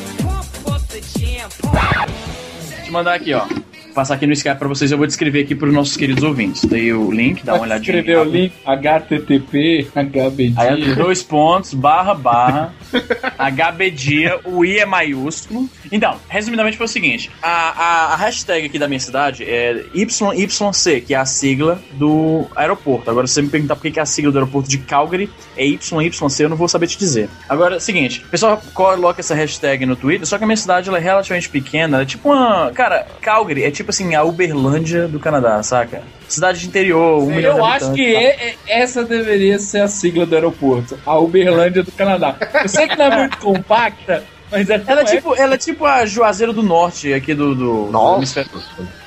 Deixa eu mandar aqui, ó. Passar aqui no Skype pra vocês, eu vou descrever aqui pros nossos queridos ouvintes. Daí o link, dá uma olhadinha. Escrever o link HTTP, HBD. Aí dois pontos, barra, barra, HBdia, o I é maiúsculo. Então, resumidamente foi o seguinte: a, a, a hashtag aqui da minha cidade é YYC, que é a sigla do aeroporto. Agora, se você me perguntar por que é a sigla do aeroporto de Calgary é YYC, eu não vou saber te dizer. Agora, é o seguinte: o pessoal coloca essa hashtag no Twitter, só que a minha cidade ela é relativamente pequena. É tipo uma. Cara, Calgary é tipo assim, a Uberlândia do Canadá, saca? cidade de interior, um milhão de Eu acho que tá? é- é- essa deveria ser a sigla do aeroporto. A Uberlândia do Canadá. Eu sei que não é muito compacta, mas é Ela é, tipo, ela é tipo a Juazeiro do Norte aqui do. do do hemisfério.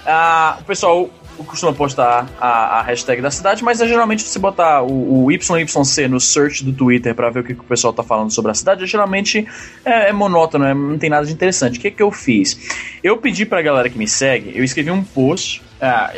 Ah, o pessoal costuma postar a, a hashtag da cidade, mas é geralmente você botar o, o YYC no search do Twitter pra ver o que, que o pessoal tá falando sobre a cidade. Geralmente é, é monótono, é- não tem nada de interessante. O que, que eu fiz? Eu pedi pra galera que me segue, eu escrevi um post. ah,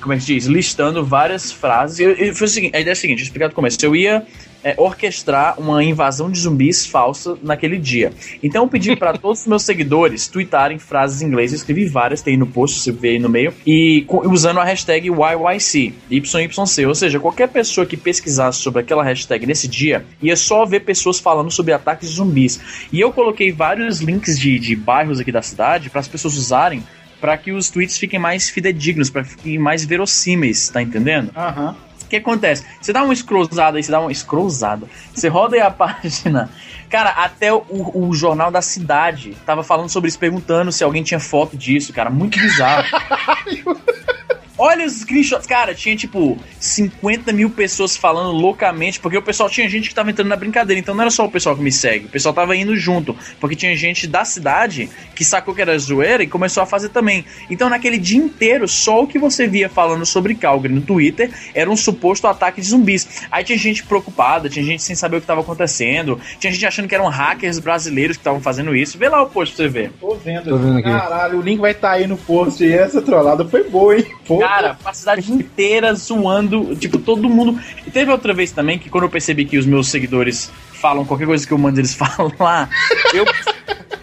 como é que se diz? Listando várias frases. Eu, eu, foi o seguinte, a ideia é a seguinte: eu explicar do começo. Eu ia é, orquestrar uma invasão de zumbis falsa naquele dia. Então eu pedi para todos os meus seguidores tweetarem frases em inglês. Eu escrevi várias, tem no post, você vê aí no meio, e co- usando a hashtag YYC, YYC. Ou seja, qualquer pessoa que pesquisasse sobre aquela hashtag nesse dia ia só ver pessoas falando sobre ataques de zumbis. E eu coloquei vários links de, de bairros aqui da cidade para as pessoas usarem. Para que os tweets fiquem mais fidedignos, para fiquem mais verossímeis, tá entendendo? Aham. O que acontece? Você dá uma scrollzada aí, você dá uma scrollzada. Você roda aí a página. Cara, até o, o jornal da cidade tava falando sobre isso, perguntando se alguém tinha foto disso, cara. Muito bizarro. Olha os screenshots, cara, tinha tipo 50 mil pessoas falando loucamente, porque o pessoal tinha gente que tava entrando na brincadeira, então não era só o pessoal que me segue, o pessoal tava indo junto, porque tinha gente da cidade que sacou que era zoeira e começou a fazer também. Então naquele dia inteiro, só o que você via falando sobre Calgary no Twitter era um suposto ataque de zumbis. Aí tinha gente preocupada, tinha gente sem saber o que tava acontecendo, tinha gente achando que eram hackers brasileiros que estavam fazendo isso. Vê lá o post pra você ver. Tô vendo. Tô vendo aqui. Caralho, o link vai estar aí no post. E essa trollada foi boa, hein? Pô. Cara, a cidade inteira zoando, tipo, todo mundo. E teve outra vez também que quando eu percebi que os meus seguidores falam qualquer coisa que eu mando eles falar, eu.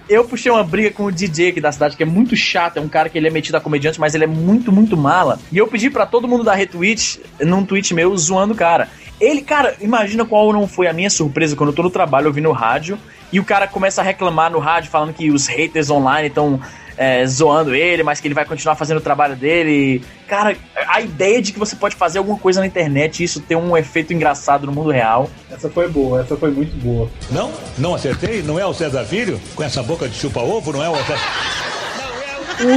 Eu puxei uma briga com o DJ aqui da cidade, que é muito chato. É um cara que ele é metido a comediante, mas ele é muito, muito mala. E eu pedi pra todo mundo dar retweet num tweet meu zoando o cara. Ele, cara, imagina qual não foi a minha surpresa quando eu tô no trabalho ouvindo o rádio e o cara começa a reclamar no rádio, falando que os haters online estão zoando ele, mas que ele vai continuar fazendo o trabalho dele. Cara, a ideia de que você pode fazer alguma coisa na internet e isso ter um efeito engraçado no mundo real. Essa foi boa, essa foi muito boa. Não? Não acertei? Não é o César Filho? Com essa boca de chupa-ovo? Não é o César...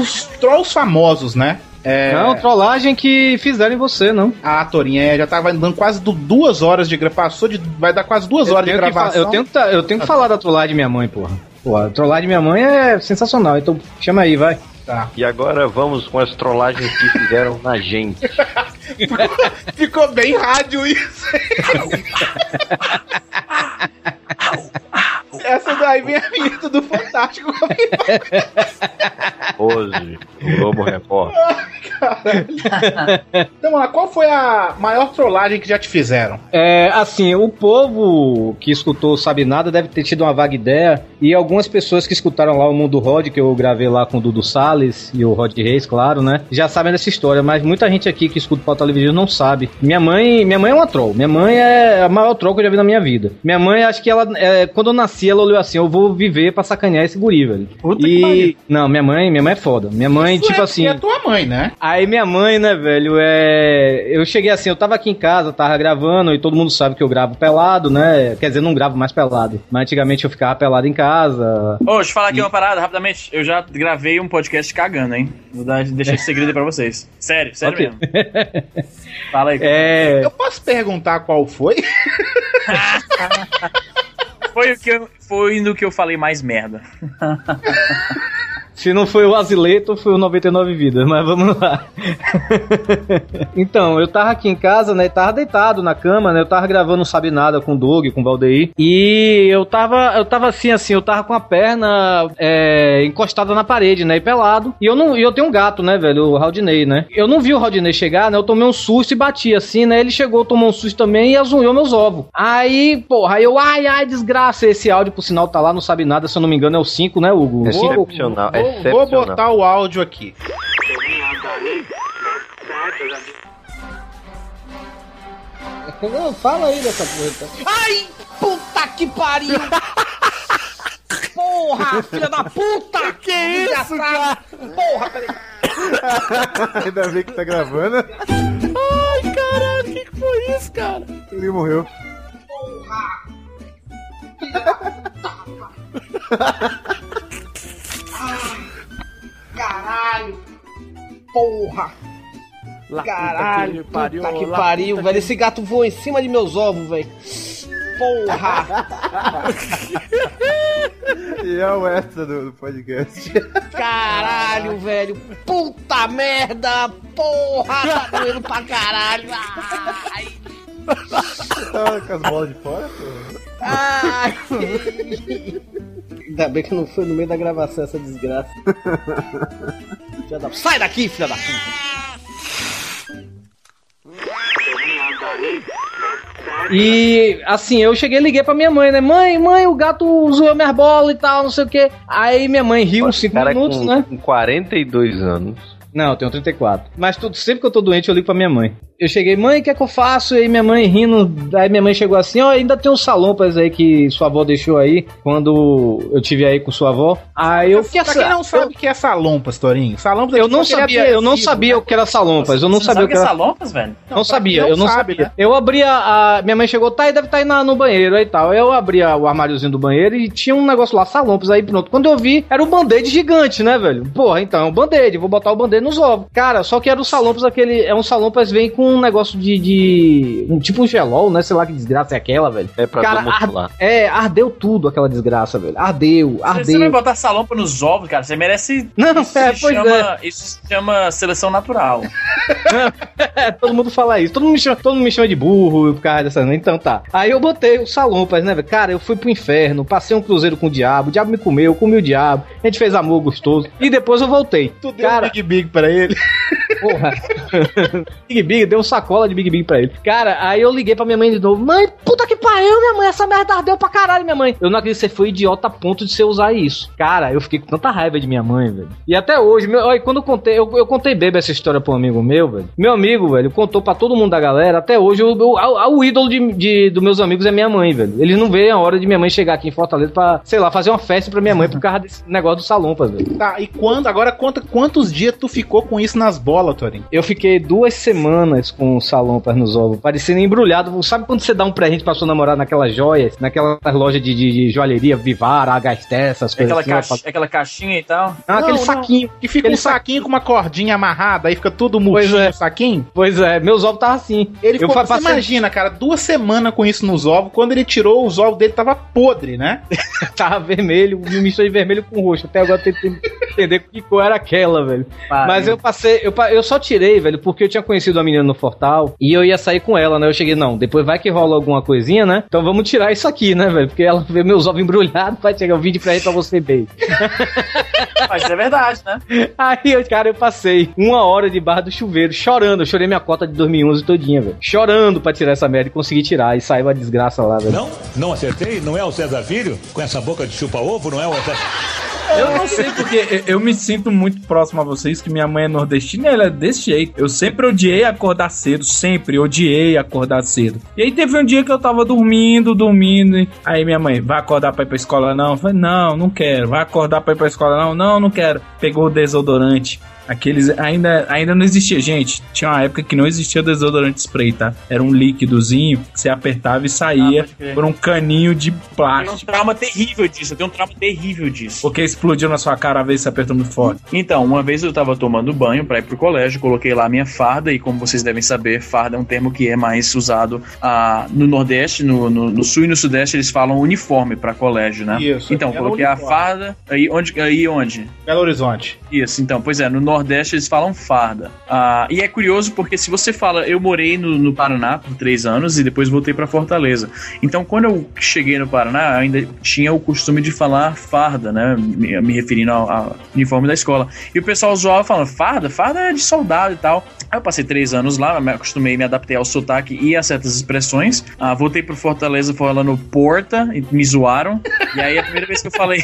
Os trolls famosos, né? É... Não, trollagem que fizeram em você, não. Ah, Torinha, é, já tava dando quase du- duas horas de gravação. Passou de. Vai dar quase duas Eu horas de gravação. eu tenho eu tenho que falar da trollagem de minha mãe, porra. Porra, a trollagem de minha mãe é sensacional, então chama aí, vai. Tá. E agora vamos com as trollagens que fizeram na gente. Ficou bem rádio isso. Daí vem a vinheta do Fantástico. Hoje, o Globo Repórter. então vamos lá, qual foi a maior trollagem que já te fizeram? É, assim, o povo que escutou Sabe Nada deve ter tido uma vaga ideia. E algumas pessoas que escutaram lá o Mundo Rod, que eu gravei lá com o Dudu Salles e o Rod Reis, claro, né? Já sabem dessa história, mas muita gente aqui que escuta o Pauta Livre não sabe. Minha mãe, minha mãe é uma troll. Minha mãe é a maior troll que eu já vi na minha vida. Minha mãe, acho que ela, é, quando eu nasci, ela olhou assim: eu vou viver pra sacanear esse guri, velho. e. Não, minha mãe, minha mãe é foda. Minha mãe, Isso tipo é, assim. É tua mãe, né? Aí minha mãe, né, velho, é. Eu cheguei assim, eu tava aqui em casa, tava gravando, e todo mundo sabe que eu gravo pelado, né? Quer dizer, não gravo mais pelado. Mas antigamente eu ficava pelado em casa. Ô, deixa eu falar aqui uma parada rapidamente. Eu já gravei um podcast cagando, hein? Vou dar, deixar esse segredo aí pra vocês. Sério, sério Ok. mesmo. Fala aí. É. Eu posso perguntar qual foi? Foi, o que eu, foi no que eu falei mais merda. Se não foi o Azileto, foi o 99 Vidas, mas vamos lá. então, eu tava aqui em casa, né? Tava deitado na cama, né? Eu tava gravando Sabe Nada com o Doug, com o Valdeir. E eu tava, eu tava assim, assim, eu tava com a perna é, encostada na parede, né? E pelado. E eu não, e eu tenho um gato, né, velho? O Rodney, né? Eu não vi o Rodney chegar, né? Eu tomei um susto e bati assim, né? Ele chegou, tomou um susto também e azunhou meus ovos. Aí, porra, aí eu, ai, ai, desgraça. Esse áudio, por sinal, tá lá, não sabe nada, se eu não me engano, é o 5, né, Hugo? É? Excepcional, Vou, vou botar o áudio aqui. Não, fala aí dessa porra. então. Ai, puta que pariu! Porra, filha da puta! Que isso, cara? Porra, peraí. Ainda bem que tá gravando. Ai, caralho, o que, que foi isso, cara? Ele morreu. Caralho! Porra! Caralho, puta que pariu, lá, puta velho. Esse gato voou em cima de meus ovos, velho. Porra! E é o extra do, do podcast. Caralho, velho. Puta merda! Porra! Tá doendo pra caralho! Ai! Tá com as bolas de fora, pô. Ai! Ainda bem que não foi no meio da gravação essa desgraça. Filha da- Sai daqui, filha da puta! E assim, eu cheguei e liguei pra minha mãe, né? Mãe, mãe, o gato zoou minhas bolas e tal, não sei o que. Aí minha mãe riu uns 5 Cara minutos, com, né? com 42 anos. Não, eu tenho 34. Mas tudo, sempre que eu tô doente, eu ligo pra minha mãe. Eu cheguei, mãe, o que é que eu faço? E aí minha mãe rindo. Aí minha mãe chegou assim, ó, ainda tem uns salompas aí que sua avó deixou aí quando eu tive aí com sua avó. Aí eu. Pra quem não sabe o que é salompas, Torinho? Salompas é Eu tipo não sabia, eu não sabia o que era salompas. Eu não sabia o que que é era. salompas, velho? Não sabia, eu não sabia. né? Eu abria a. Minha mãe chegou, tá aí, deve estar aí na- no banheiro aí e tal. Eu abria o armáriozinho do banheiro e tinha um negócio lá, salompas aí, pronto. Quando eu vi, era um band-aid gigante, né, velho? Porra, então, é um band-aid, vou botar o band-aid nos ovos. Cara, só que era o salompas aquele. É um salompas vem com um negócio de. de um, tipo um gelol, né? Sei lá que desgraça é aquela, velho. É pra Cara, camuflar. É, ardeu tudo aquela desgraça, velho. Ardeu, Você vai ardeu. botar salompa nos ovos, cara, você merece. Não, isso é, se pois chama, Isso se chama seleção natural. É, todo mundo fala isso. Todo mundo, me chama, todo mundo me chama de burro por causa dessa. Então tá. Aí eu botei o salompas, né, velho? Cara, eu fui pro inferno, passei um cruzeiro com o diabo, o diabo me comeu, eu comi o diabo, a gente fez amor gostoso. E depois eu voltei. Tu deu Cara, um Big Big pra ele. Porra. Big Big, deu um sacola de Big Big pra ele. Cara, aí eu liguei pra minha mãe de novo. Mãe, puta que pariu, minha mãe. Essa merda ardeu pra caralho, minha mãe. Eu não acredito que você foi idiota a ponto de você usar isso. Cara, eu fiquei com tanta raiva de minha mãe, velho. E até hoje, meu, olha, quando eu contei, eu, eu contei bem essa história pra um amigo meu, velho. Meu amigo, velho, contou pra todo mundo da galera. Até hoje, o, o, o- ídolo de, de- dos meus amigos é minha mãe, velho. Eles não veem a hora de minha mãe chegar aqui em Fortaleza pra, sei lá, fazer uma festa pra minha mãe por causa desse negócio do salompas, velho. Tá, e quando? Agora conta quantos dias tu ficou com isso nas bolas, Torinho? Eu fiquei duas semanas com salompas nos ovos, parecendo embrulhado. Sabe quando você dá um presente pra sua namorada naquelas joias, naquelas lojas de, de, de joalheria, Vivara, Agasté, essas É coisas aquela, assim? caixa- aquela caixinha e tal. Não, aquele Não, não. saquinho. Que fica um saquinho com uma cordinha amarrada, aí fica tudo Pois murchinho é. o saquinho. Pois é, meus ovos estavam assim. Ele eu ficou, fa- você passei- imagina, cara, duas semanas com isso nos ovos, quando ele tirou, os ovos dele tava podre, né? tava vermelho, me misturei de vermelho com roxo. Até agora eu tentei entender que cor era aquela, velho. Mas eu passei, eu, pa- eu só tirei, velho, porque eu tinha conhecido uma menina no Fortal e eu ia sair com ela, né? Eu cheguei, não, depois vai que rola alguma coisinha, né? Então vamos tirar isso aqui, né, velho? Porque ela vê meus ovos embrulhados, vai chegar um vídeo pra ele pra você ver. Mas é verdade, né? Aí, eu, cara, eu passei uma hora debaixo do chuveiro, chorando. Eu chorei minha cota de 2011 todinha, velho. Chorando pra tirar essa merda e consegui tirar. E saiu a desgraça lá, velho. Não? Não acertei? Não é o César Filho? Com essa boca de chupa-ovo, não é o César... Eu não sei porque eu me sinto muito próximo a vocês, que minha mãe é nordestina ela é desse jeito. Eu sempre odiei acordar cedo, sempre odiei acordar cedo. E aí teve um dia que eu tava dormindo, dormindo, aí minha mãe, vai acordar pra ir pra escola não? Eu falei, não, não quero. Vai acordar pra ir pra escola não? Não, não quero. Pegou o desodorante. Aqueles ainda, ainda não existia, gente. Tinha uma época que não existia desodorante spray, tá? Era um líquidozinho que você apertava e saía crer. por um caninho de Eu tenho um plástico. trauma terrível disso, eu tenho um trauma terrível disso. Porque explodiu na sua cara a vez que você apertou muito forte. Então, uma vez eu tava tomando banho pra ir pro colégio, coloquei lá a minha farda, e como vocês devem saber, farda é um termo que é mais usado ah, no Nordeste, no, no- no Sul e no Sudeste, eles falam uniforme pra colégio, né? Isso, Então, era coloquei a uniforme. farda, aí onde? Aí onde? Belo Horizonte. Isso, então, pois é, no Nordeste eles falam farda. Ah, e é curioso porque se você fala, eu morei no, no Paraná por três anos e depois voltei pra Fortaleza. Então, quando eu cheguei no Paraná, ainda tinha o costume de falar farda, né? Me, me referindo ao, ao uniforme da escola. E o pessoal zoava falando, farda? Farda é de soldado e tal. Aí eu passei três anos lá, me acostumei, me adaptei ao sotaque e a certas expressões. Ah, voltei pro Fortaleza falando porta e me zoaram. E aí a primeira vez que eu falei.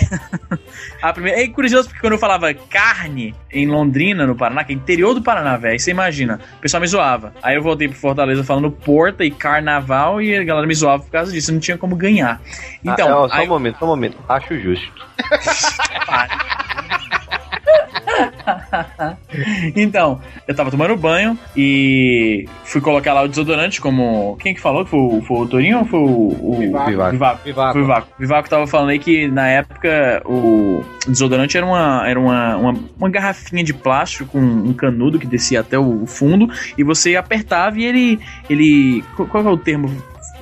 a primeira... É curioso porque quando eu falava carne em Londrina, no Paraná, que é interior do Paraná, velho, você imagina, o pessoal me zoava. Aí eu voltei pro Fortaleza falando porta e carnaval e a galera me zoava por causa disso, não tinha como ganhar. Então, Ah, ó, só aí um momento, só um momento. Acho justo. então, eu tava tomando banho e fui colocar lá o desodorante como. Quem que falou? Foi, o- foi o Torinho ou foi o. o Vivaco. Vivaco. Vivaco. Vivaco. Vivaco tava falando aí que na época o desodorante era uma, era uma, uma, uma garrafinha de plástico com um canudo que descia até o fundo e você apertava e ele. ele qual qual é o termo?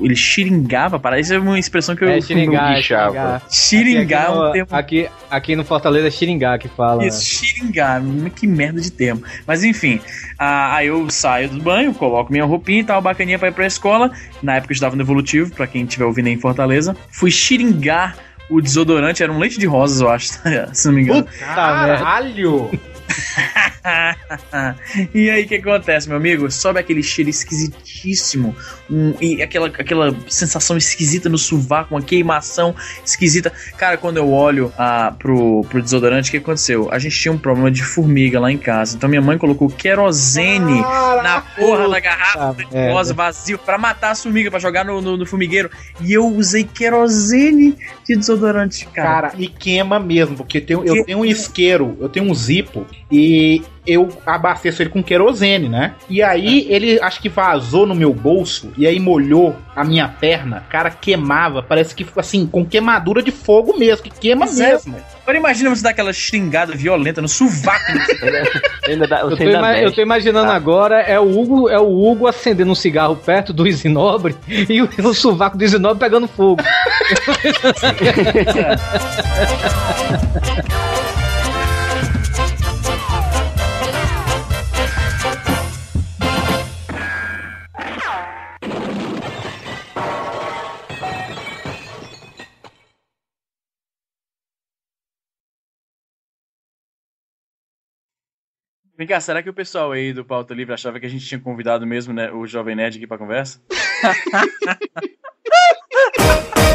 Ele xiringava, parece é uma expressão que eu. É xiringar, é Guichava. Xiringar é aqui, um no- termo aqui, aqui no Fortaleza é xiringar que fala. isso, xiringar, que merda de termo. Mas enfim, ah, aí eu saio do banho, coloco minha roupinha e tal, bacaninha pra ir pra escola. Na época eu estava no Evolutivo, pra quem estiver ouvindo aí em Fortaleza. Fui xiringar o desodorante, era um leite de rosas, eu acho, se não me engano. Caralho! e aí o que acontece, meu amigo? Sobe aquele cheiro esquisitíssimo um- e aquela, aquela sensação esquisita no sovaco, uma queimação esquisita. Cara, quando eu olho ah, pro, pro desodorante, o que aconteceu? A gente tinha um problema de formiga lá em casa. Então minha mãe colocou querosene na porra da garrafa de merda. rosa vazio pra matar as formigas, pra jogar no, no, no formigueiro. E eu usei querosene de desodorante, cara. Cara, e queima mesmo, porque tem- eu tenho um isqueiro, eu tenho um zipo e eu abasteço ele com querosene, né? E aí ele acho que vazou no meu bolso e aí molhou a minha perna. Cara, queimava, parece que assim, com queimadura de fogo mesmo, que queima Pois é. mesmo. Agora imagina você dar aquela xingada violenta no sovaco. Ainda dá, Eu tô, ima- eu tô imaginando agora é o Hugo, é o Hugo acendendo um cigarro perto do Isinobre e o, o sovaco do Isinobre pegando fogo. Vem cá, será que o pessoal aí do Pauta Livre achava que a gente tinha convidado mesmo né, o Jovem Nerd aqui pra conversa?